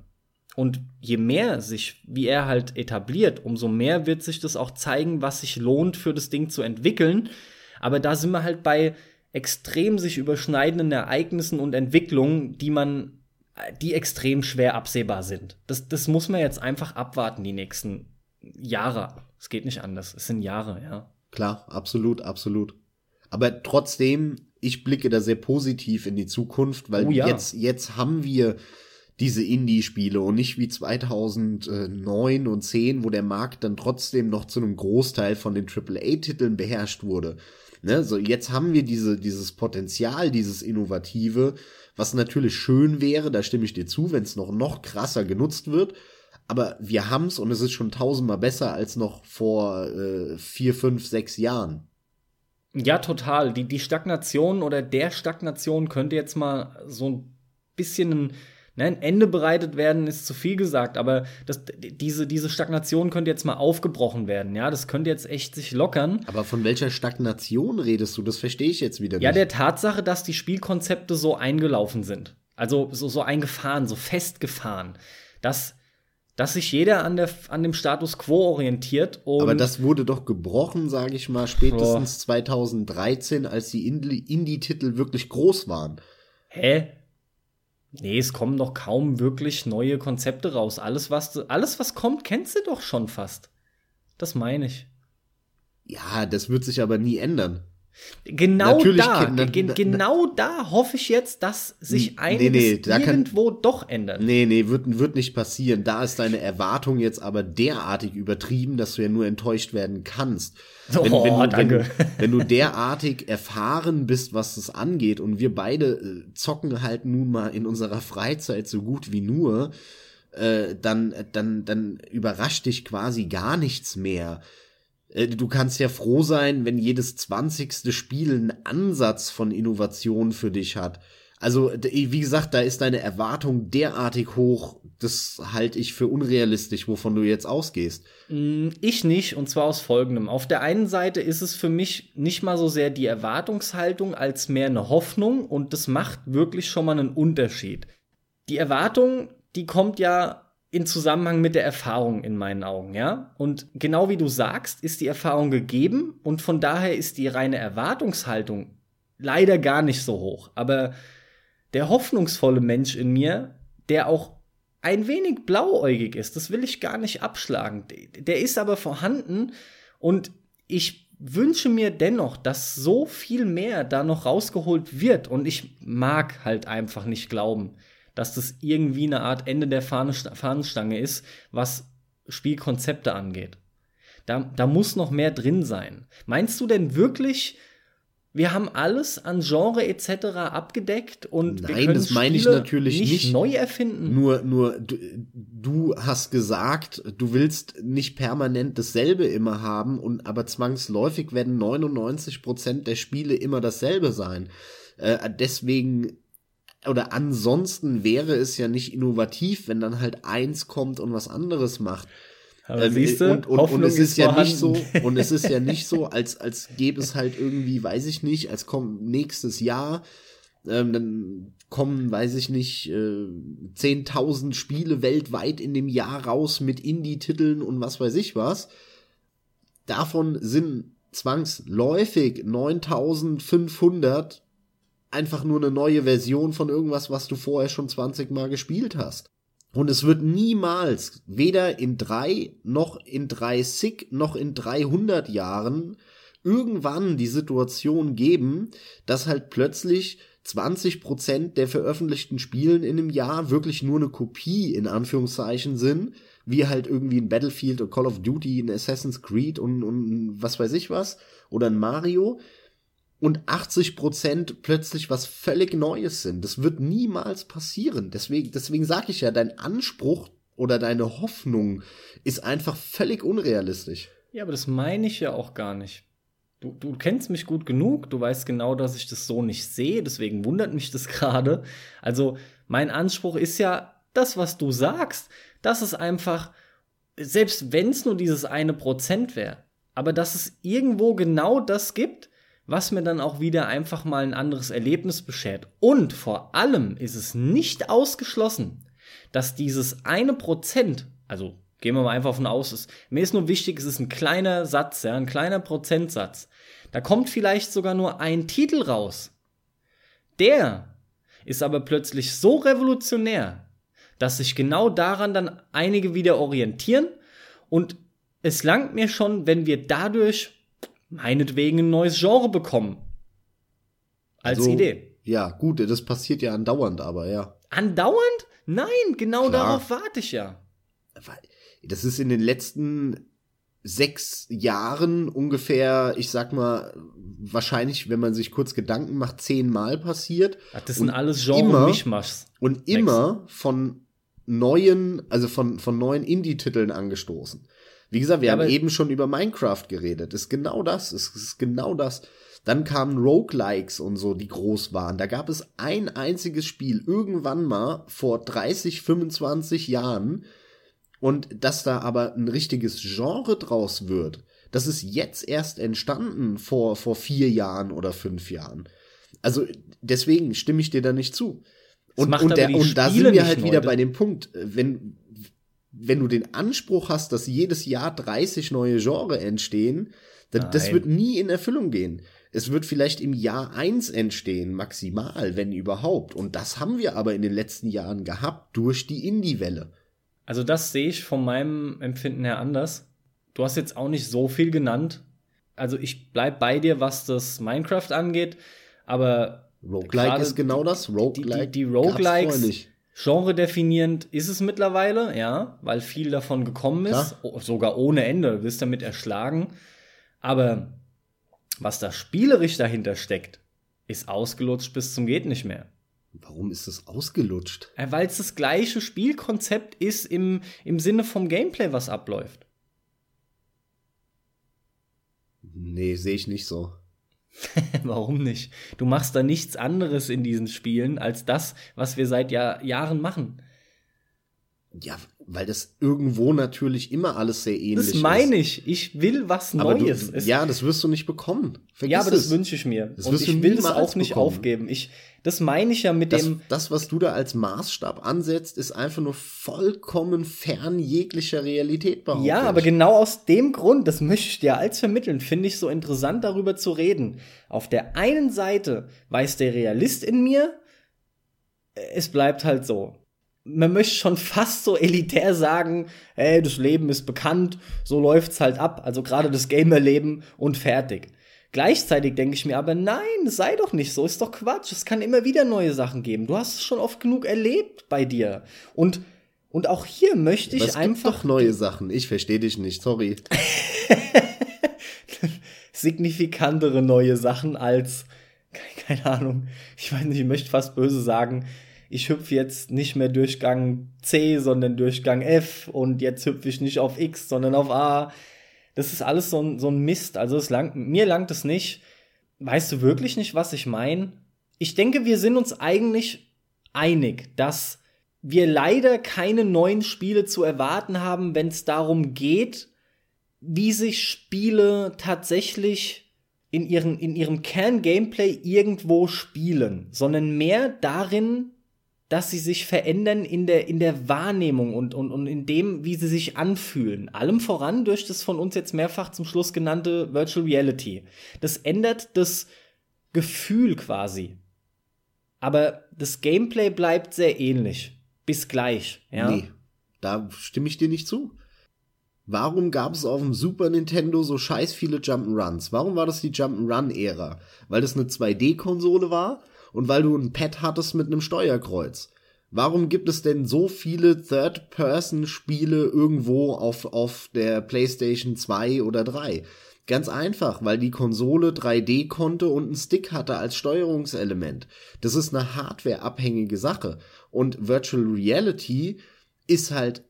Und je mehr sich, wie er halt etabliert, umso mehr wird sich das auch zeigen, was sich lohnt, für das Ding zu entwickeln. Aber da sind wir halt bei extrem sich überschneidenden Ereignissen und Entwicklungen, die man, die extrem schwer absehbar sind. Das, das muss man jetzt einfach abwarten, die nächsten Jahre. Es geht nicht anders. Es sind Jahre, ja. Klar, absolut, absolut. Aber trotzdem, ich blicke da sehr positiv in die Zukunft, weil oh ja. jetzt, jetzt haben wir diese Indie-Spiele und nicht wie 2009 und 10, wo der Markt dann trotzdem noch zu einem Großteil von den AAA-Titeln beherrscht wurde. Ne, so jetzt haben wir diese, dieses Potenzial, dieses Innovative, was natürlich schön wäre, da stimme ich dir zu, wenn es noch, noch krasser genutzt wird. Aber wir haben's und es ist schon tausendmal besser als noch vor äh, vier, fünf, sechs Jahren. Ja, total. Die, die Stagnation oder der Stagnation könnte jetzt mal so ein bisschen ein Ne, ein Ende bereitet werden ist zu viel gesagt, aber das, diese, diese Stagnation könnte jetzt mal aufgebrochen werden. Ja, das könnte jetzt echt sich lockern. Aber von welcher Stagnation redest du? Das verstehe ich jetzt wieder nicht. Ja, der Tatsache, dass die Spielkonzepte so eingelaufen sind. Also so, so eingefahren, so festgefahren. Dass, dass sich jeder an, der, an dem Status quo orientiert. Aber das wurde doch gebrochen, sage ich mal, spätestens oh. 2013, als die Indie-Titel wirklich groß waren. Hä? Nee, es kommen doch kaum wirklich neue Konzepte raus. Alles, was, alles, was kommt, kennst du doch schon fast. Das meine ich. Ja, das wird sich aber nie ändern. Genau Natürlich da, gen genau da hoffe ich jetzt, dass sich einiges nee, nee, irgendwo kann, doch ändert. Nee, nee, wird, wird nicht passieren. Da ist deine Erwartung jetzt aber derartig übertrieben, dass du ja nur enttäuscht werden kannst. Wenn, oh, wenn, du, wenn, du, wenn du derartig erfahren bist, was das angeht, und wir beide äh, zocken halt nun mal in unserer Freizeit so gut wie nur, äh, dann, dann, dann überrascht dich quasi gar nichts mehr. Äh, du kannst ja froh sein, wenn jedes zwanzigste Spiel einen Ansatz von Innovation für dich hat. Also, wie gesagt, da ist deine Erwartung derartig hoch, das halte ich für unrealistisch, wovon du jetzt ausgehst. Mm, ich nicht, und zwar aus folgendem. Auf der einen Seite ist es für mich nicht mal so sehr die Erwartungshaltung als mehr eine Hoffnung, und das macht wirklich schon mal einen Unterschied. Die Erwartung, die kommt ja in Zusammenhang mit der Erfahrung in meinen Augen, ja? Und genau wie du sagst, ist die Erfahrung gegeben und von daher ist die reine Erwartungshaltung leider gar nicht so hoch. Aber der hoffnungsvolle Mensch in mir, der auch ein wenig blauäugig ist, das will ich gar nicht abschlagen. Der ist aber vorhanden und ich wünsche mir dennoch, dass so viel mehr da noch rausgeholt wird und ich mag halt einfach nicht glauben, dass das irgendwie eine Art Ende der Fahnenstange ist, was Spielkonzepte angeht. Da, da muss noch mehr drin sein. Meinst du denn wirklich, wir haben alles an Genre etc. abgedeckt und Nein, wir können das meine ich natürlich nicht, nicht, neu erfinden. Nur, nur du, du, hast gesagt, du willst nicht permanent dasselbe immer haben und aber zwangsläufig werden 99 Prozent der Spiele immer dasselbe sein. Äh, deswegen oder ansonsten wäre es ja nicht innovativ, wenn dann halt eins kommt und was anderes macht. Aber ähm, siehste, und, und, und es ist, ist ja nicht so, und es ist ja nicht so, als, als gäbe es halt irgendwie, weiß ich nicht, als kommt nächstes Jahr, ähm, dann kommen, weiß ich nicht, äh, 10.000 Spiele weltweit in dem Jahr raus mit Indie-Titeln und was weiß ich was. Davon sind zwangsläufig 9.500 einfach nur eine neue Version von irgendwas, was du vorher schon 20 Mal gespielt hast. Und es wird niemals, weder in drei, noch in drei SIG, noch in 300 Jahren, irgendwann die Situation geben, dass halt plötzlich 20% der veröffentlichten Spielen in einem Jahr wirklich nur eine Kopie in Anführungszeichen sind, wie halt irgendwie ein Battlefield, ein Call of Duty, ein Assassin's Creed und, und was weiß ich was, oder ein Mario, und 80% plötzlich was völlig Neues sind. Das wird niemals passieren. Deswegen, deswegen sage ich ja, dein Anspruch oder deine Hoffnung ist einfach völlig unrealistisch. Ja, aber das meine ich ja auch gar nicht. Du, du kennst mich gut genug, du weißt genau, dass ich das so nicht sehe, deswegen wundert mich das gerade. Also, mein Anspruch ist ja, das, was du sagst, dass es einfach, selbst wenn es nur dieses eine Prozent wäre, aber dass es irgendwo genau das gibt, was mir dann auch wieder einfach mal ein anderes Erlebnis beschert. Und vor allem ist es nicht ausgeschlossen, dass dieses eine Prozent, also gehen wir mal einfach von aus, ist, mir ist nur wichtig, es ist ein kleiner Satz, ja, ein kleiner Prozentsatz. Da kommt vielleicht sogar nur ein Titel raus. Der ist aber plötzlich so revolutionär, dass sich genau daran dann einige wieder orientieren und es langt mir schon, wenn wir dadurch meinetwegen ein neues Genre bekommen. Als also, Idee. Ja, gut, das passiert ja andauernd, aber ja. Andauernd? Nein, genau Klar. darauf warte ich ja. Das ist in den letzten sechs Jahren ungefähr, ich sag mal, wahrscheinlich, wenn man sich kurz Gedanken macht, zehnmal passiert. Ach, das sind alles Genre-Mischmaschs. Und immer von neuen, also von, von neuen Indie-Titeln angestoßen. Wie gesagt, wir ja, haben eben schon über Minecraft geredet. Ist genau das. Das ist genau das. Dann kamen Roguelikes und so, die groß waren. Da gab es ein einziges Spiel irgendwann mal vor 30, 25 Jahren. Und dass da aber ein richtiges Genre draus wird, das ist jetzt erst entstanden vor, vor vier Jahren oder fünf Jahren. Also deswegen stimme ich dir da nicht zu. Und, und, der, und da sind wir halt wieder bei dem Punkt, wenn, wenn du den Anspruch hast, dass jedes Jahr 30 neue Genre entstehen, dann, das wird nie in Erfüllung gehen. Es wird vielleicht im Jahr eins entstehen, maximal, wenn überhaupt. Und das haben wir aber in den letzten Jahren gehabt durch die Indie-Welle. Also das sehe ich von meinem Empfinden her anders. Du hast jetzt auch nicht so viel genannt. Also ich bleib bei dir, was das Minecraft angeht, aber Roguelike ist genau das. Roguelike die, die, die Roguelikes Genre definierend ist es mittlerweile, ja, weil viel davon gekommen ist, ja. sogar ohne Ende, du wirst damit erschlagen. Aber was da spielerisch dahinter steckt, ist ausgelutscht bis zum geht nicht mehr. Warum ist es ausgelutscht? Äh, weil es das gleiche Spielkonzept ist im, im Sinne vom Gameplay, was abläuft. Nee, sehe ich nicht so. Warum nicht? Du machst da nichts anderes in diesen Spielen als das, was wir seit Jahr Jahren machen. Ja, weil das irgendwo natürlich immer alles sehr ähnlich ist. Das meine ich. Ich will was Neues. Du, ja, das wirst du nicht bekommen. Vergiss ja, aber das wünsche ich mir. Das Und ich will es auch nicht bekommen. aufgeben. Ich, das meine ich ja mit das, dem. Das, was du da als Maßstab ansetzt, ist einfach nur vollkommen fern jeglicher Realität behauptet. Ja, aber genau aus dem Grund, das möchte ich dir als vermitteln, finde ich so interessant darüber zu reden. Auf der einen Seite weiß der Realist in mir, es bleibt halt so man möchte schon fast so elitär sagen, hey, das Leben ist bekannt, so läuft's halt ab, also gerade das Gamerleben und fertig. Gleichzeitig denke ich mir aber, nein, sei doch nicht so, ist doch Quatsch, es kann immer wieder neue Sachen geben. Du hast es schon oft genug erlebt bei dir. Und und auch hier möchte ich es einfach gibt doch neue Sachen. Ich verstehe dich nicht, sorry. Signifikantere neue Sachen als keine Ahnung, ich weiß nicht, ich möchte fast böse sagen, ich hüpfe jetzt nicht mehr Durchgang C, sondern Durchgang F und jetzt hüpfe ich nicht auf X, sondern auf A. Das ist alles so ein, so ein Mist. Also es langt, mir langt es nicht. Weißt du wirklich nicht, was ich meine? Ich denke, wir sind uns eigentlich einig, dass wir leider keine neuen Spiele zu erwarten haben, wenn es darum geht, wie sich Spiele tatsächlich in, ihren, in ihrem Kern-Gameplay irgendwo spielen, sondern mehr darin, dass sie sich verändern in der, in der Wahrnehmung und, und, und in dem, wie sie sich anfühlen. Allem voran durch das von uns jetzt mehrfach zum Schluss genannte Virtual Reality. Das ändert das Gefühl quasi. Aber das Gameplay bleibt sehr ähnlich. Bis gleich, ja. Nee, da stimme ich dir nicht zu. Warum gab es auf dem Super Nintendo so scheiß viele Jump'n'Runs? Warum war das die Jump'n'Run-Ära? Weil das eine 2D-Konsole war und weil du ein Pad hattest mit einem Steuerkreuz. Warum gibt es denn so viele Third-Person-Spiele irgendwo auf, auf der PlayStation 2 oder 3? Ganz einfach, weil die Konsole 3D konnte und einen Stick hatte als Steuerungselement. Das ist eine hardwareabhängige Sache. Und Virtual Reality ist halt,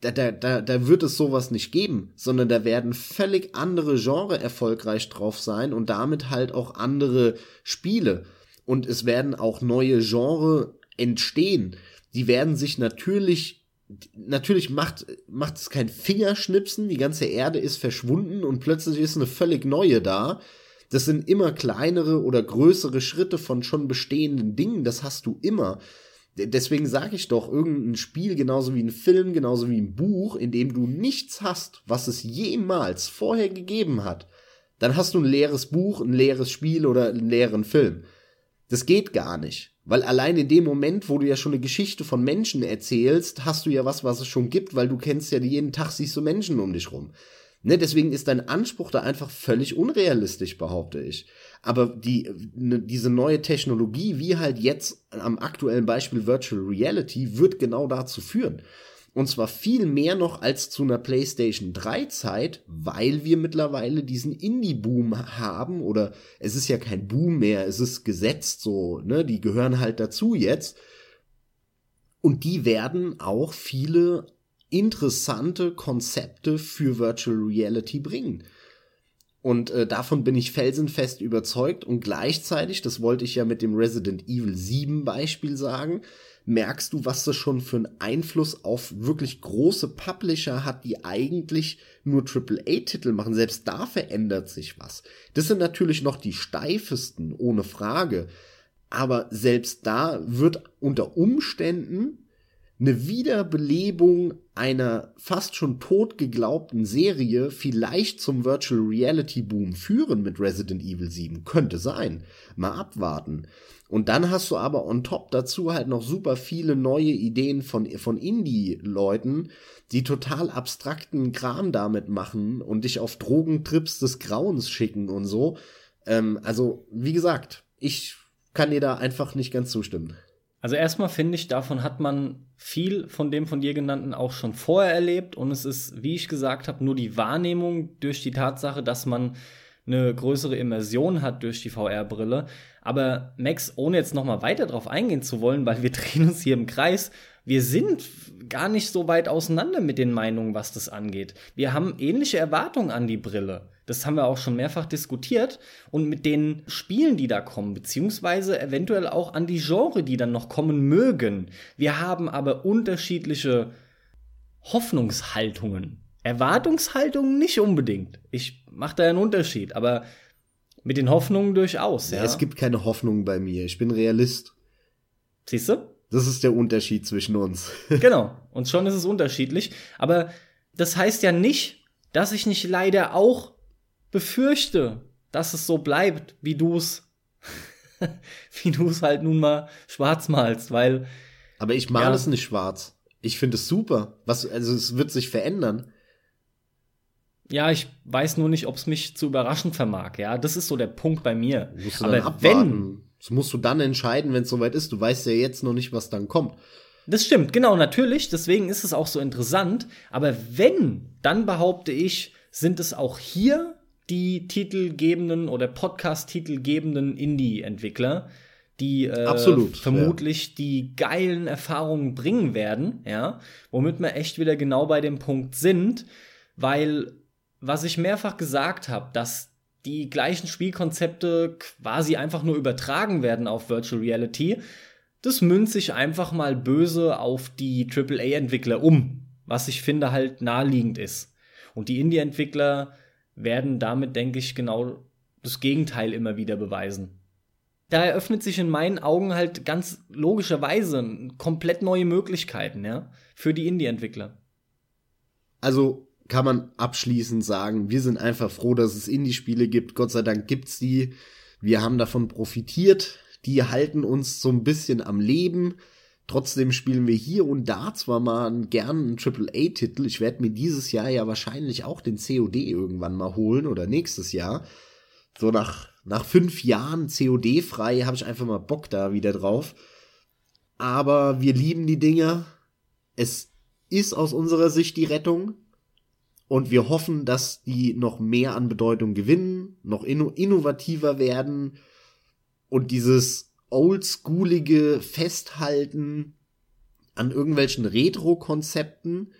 da, da, da, da wird es sowas nicht geben, sondern da werden völlig andere Genre erfolgreich drauf sein und damit halt auch andere Spiele. Und es werden auch neue Genre entstehen, die werden sich natürlich, natürlich macht, macht es kein Fingerschnipsen, die ganze Erde ist verschwunden und plötzlich ist eine völlig neue da. Das sind immer kleinere oder größere Schritte von schon bestehenden Dingen, das hast du immer. Deswegen sage ich doch, irgendein Spiel, genauso wie ein Film, genauso wie ein Buch, in dem du nichts hast, was es jemals vorher gegeben hat, dann hast du ein leeres Buch, ein leeres Spiel oder einen leeren Film. Das geht gar nicht. Weil allein in dem Moment, wo du ja schon eine Geschichte von Menschen erzählst, hast du ja was, was es schon gibt, weil du kennst ja jeden Tag siehst du Menschen um dich rum. Ne, deswegen ist dein Anspruch da einfach völlig unrealistisch, behaupte ich. Aber die, ne, diese neue Technologie, wie halt jetzt am aktuellen Beispiel Virtual Reality, wird genau dazu führen. Und zwar viel mehr noch als zu einer PlayStation 3 Zeit, weil wir mittlerweile diesen Indie-Boom haben oder es ist ja kein Boom mehr, es ist gesetzt so, ne, die gehören halt dazu jetzt. Und die werden auch viele interessante Konzepte für Virtual Reality bringen. Und äh, davon bin ich felsenfest überzeugt und gleichzeitig, das wollte ich ja mit dem Resident Evil 7 Beispiel sagen, merkst du, was das schon für einen Einfluss auf wirklich große Publisher hat, die eigentlich nur AAA-Titel machen. Selbst da verändert sich was. Das sind natürlich noch die steifesten, ohne Frage. Aber selbst da wird unter Umständen eine Wiederbelebung einer fast schon tot geglaubten Serie vielleicht zum Virtual Reality Boom führen mit Resident Evil 7. Könnte sein. Mal abwarten. Und dann hast du aber on top dazu halt noch super viele neue Ideen von, von Indie-Leuten, die total abstrakten Kram damit machen und dich auf Drogentrips des Grauens schicken und so. Ähm, also, wie gesagt, ich kann dir da einfach nicht ganz zustimmen. Also erstmal finde ich, davon hat man viel von dem von dir genannten auch schon vorher erlebt und es ist, wie ich gesagt habe, nur die Wahrnehmung durch die Tatsache, dass man eine größere Immersion hat durch die VR-Brille. Aber Max, ohne jetzt noch mal weiter drauf eingehen zu wollen, weil wir drehen uns hier im Kreis, wir sind gar nicht so weit auseinander mit den Meinungen, was das angeht. Wir haben ähnliche Erwartungen an die Brille. Das haben wir auch schon mehrfach diskutiert. Und mit den Spielen, die da kommen, beziehungsweise eventuell auch an die Genre, die dann noch kommen mögen. Wir haben aber unterschiedliche Hoffnungshaltungen. Erwartungshaltungen nicht unbedingt. Ich mache da einen Unterschied, aber mit den Hoffnungen durchaus. Ja, ja. Es gibt keine Hoffnung bei mir. Ich bin Realist. Siehst du? Das ist der Unterschied zwischen uns. genau. Und schon ist es unterschiedlich. Aber das heißt ja nicht, dass ich nicht leider auch befürchte, dass es so bleibt, wie du es, wie du es halt nun mal schwarz malst, weil. Aber ich male ja, es nicht schwarz. Ich finde es super. Was, also es wird sich verändern. Ja, ich weiß nur nicht, ob es mich zu überraschen vermag. Ja, das ist so der Punkt bei mir. Musst du Aber abwarten. wenn das musst du dann entscheiden, wenn es soweit ist. Du weißt ja jetzt noch nicht, was dann kommt. Das stimmt, genau, natürlich. Deswegen ist es auch so interessant. Aber wenn, dann behaupte ich, sind es auch hier die titelgebenden oder Podcast-titelgebenden Indie-Entwickler, die äh, Absolut, vermutlich ja. die geilen Erfahrungen bringen werden, ja, womit wir echt wieder genau bei dem Punkt sind, weil was ich mehrfach gesagt habe, dass die gleichen Spielkonzepte quasi einfach nur übertragen werden auf Virtual Reality, das münzt sich einfach mal böse auf die AAA-Entwickler um, was ich finde halt naheliegend ist. Und die Indie-Entwickler werden damit, denke ich, genau das Gegenteil immer wieder beweisen. Da eröffnet sich in meinen Augen halt ganz logischerweise komplett neue Möglichkeiten, ja, für die Indie-Entwickler. Also kann man abschließend sagen, wir sind einfach froh, dass es Indie-Spiele gibt. Gott sei Dank gibt's die. Wir haben davon profitiert. Die halten uns so ein bisschen am Leben. Trotzdem spielen wir hier und da zwar mal gern einen AAA-Titel. Ich werde mir dieses Jahr ja wahrscheinlich auch den COD irgendwann mal holen oder nächstes Jahr. So nach, nach fünf Jahren COD-frei habe ich einfach mal Bock da wieder drauf. Aber wir lieben die Dinger. Es ist aus unserer Sicht die Rettung. Und wir hoffen, dass die noch mehr an Bedeutung gewinnen, noch inno innovativer werden und dieses oldschoolige Festhalten an irgendwelchen Retro-Konzepten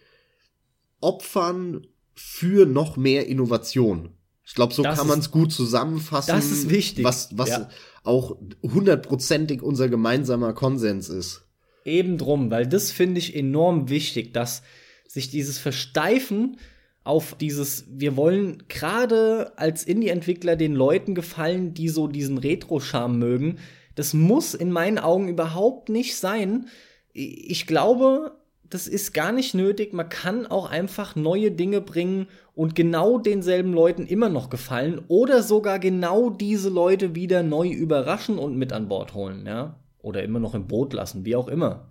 opfern für noch mehr Innovation. Ich glaube, so das kann man es gut zusammenfassen. Das ist wichtig. Was, was ja. auch hundertprozentig unser gemeinsamer Konsens ist. Eben drum, weil das finde ich enorm wichtig, dass sich dieses Versteifen auf dieses, wir wollen gerade als Indie-Entwickler den Leuten gefallen, die so diesen Retro-Charme mögen. Das muss in meinen Augen überhaupt nicht sein. Ich glaube, das ist gar nicht nötig. Man kann auch einfach neue Dinge bringen und genau denselben Leuten immer noch gefallen oder sogar genau diese Leute wieder neu überraschen und mit an Bord holen, ja? Oder immer noch im Boot lassen, wie auch immer.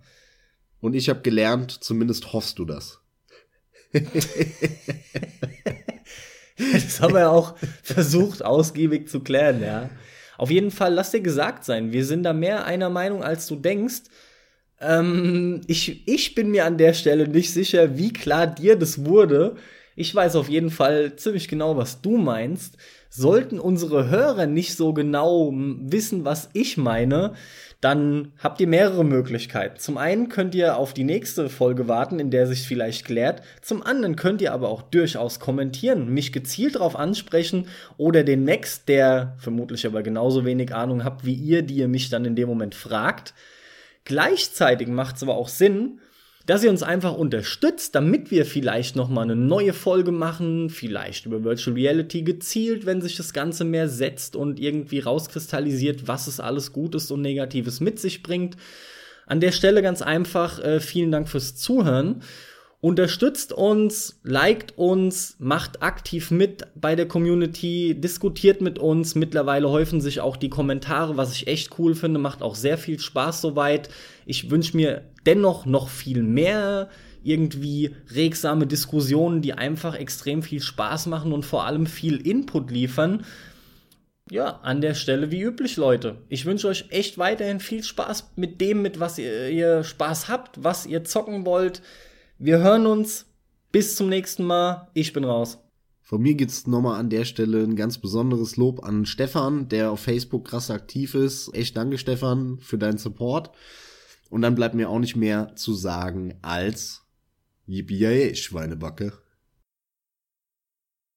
Und ich habe gelernt, zumindest hoffst du das. das haben wir ja auch versucht, ausgiebig zu klären, ja. Auf jeden Fall, lass dir gesagt sein, wir sind da mehr einer Meinung, als du denkst. Ähm, ich, ich bin mir an der Stelle nicht sicher, wie klar dir das wurde. Ich weiß auf jeden Fall ziemlich genau, was du meinst. Sollten unsere Hörer nicht so genau wissen, was ich meine, dann habt ihr mehrere Möglichkeiten. Zum einen könnt ihr auf die nächste Folge warten, in der sich vielleicht klärt. Zum anderen könnt ihr aber auch durchaus kommentieren, mich gezielt darauf ansprechen oder den Next, der vermutlich aber genauso wenig Ahnung habt wie ihr, die ihr mich dann in dem Moment fragt. Gleichzeitig macht es aber auch Sinn, dass ihr uns einfach unterstützt, damit wir vielleicht noch mal eine neue Folge machen, vielleicht über Virtual Reality gezielt, wenn sich das Ganze mehr setzt und irgendwie rauskristallisiert, was es alles Gutes und Negatives mit sich bringt. An der Stelle ganz einfach äh, vielen Dank fürs Zuhören Unterstützt uns, liked uns, macht aktiv mit bei der Community, diskutiert mit uns. Mittlerweile häufen sich auch die Kommentare, was ich echt cool finde, macht auch sehr viel Spaß soweit. Ich wünsche mir dennoch noch viel mehr irgendwie regsame Diskussionen, die einfach extrem viel Spaß machen und vor allem viel Input liefern. Ja, an der Stelle wie üblich, Leute. Ich wünsche euch echt weiterhin viel Spaß mit dem, mit was ihr, ihr Spaß habt, was ihr zocken wollt. Wir hören uns. Bis zum nächsten Mal. Ich bin raus. Von mir gibt's nochmal an der Stelle ein ganz besonderes Lob an Stefan, der auf Facebook krass aktiv ist. Echt danke, Stefan, für deinen Support. Und dann bleibt mir auch nicht mehr zu sagen als Yippie Schweinebacke.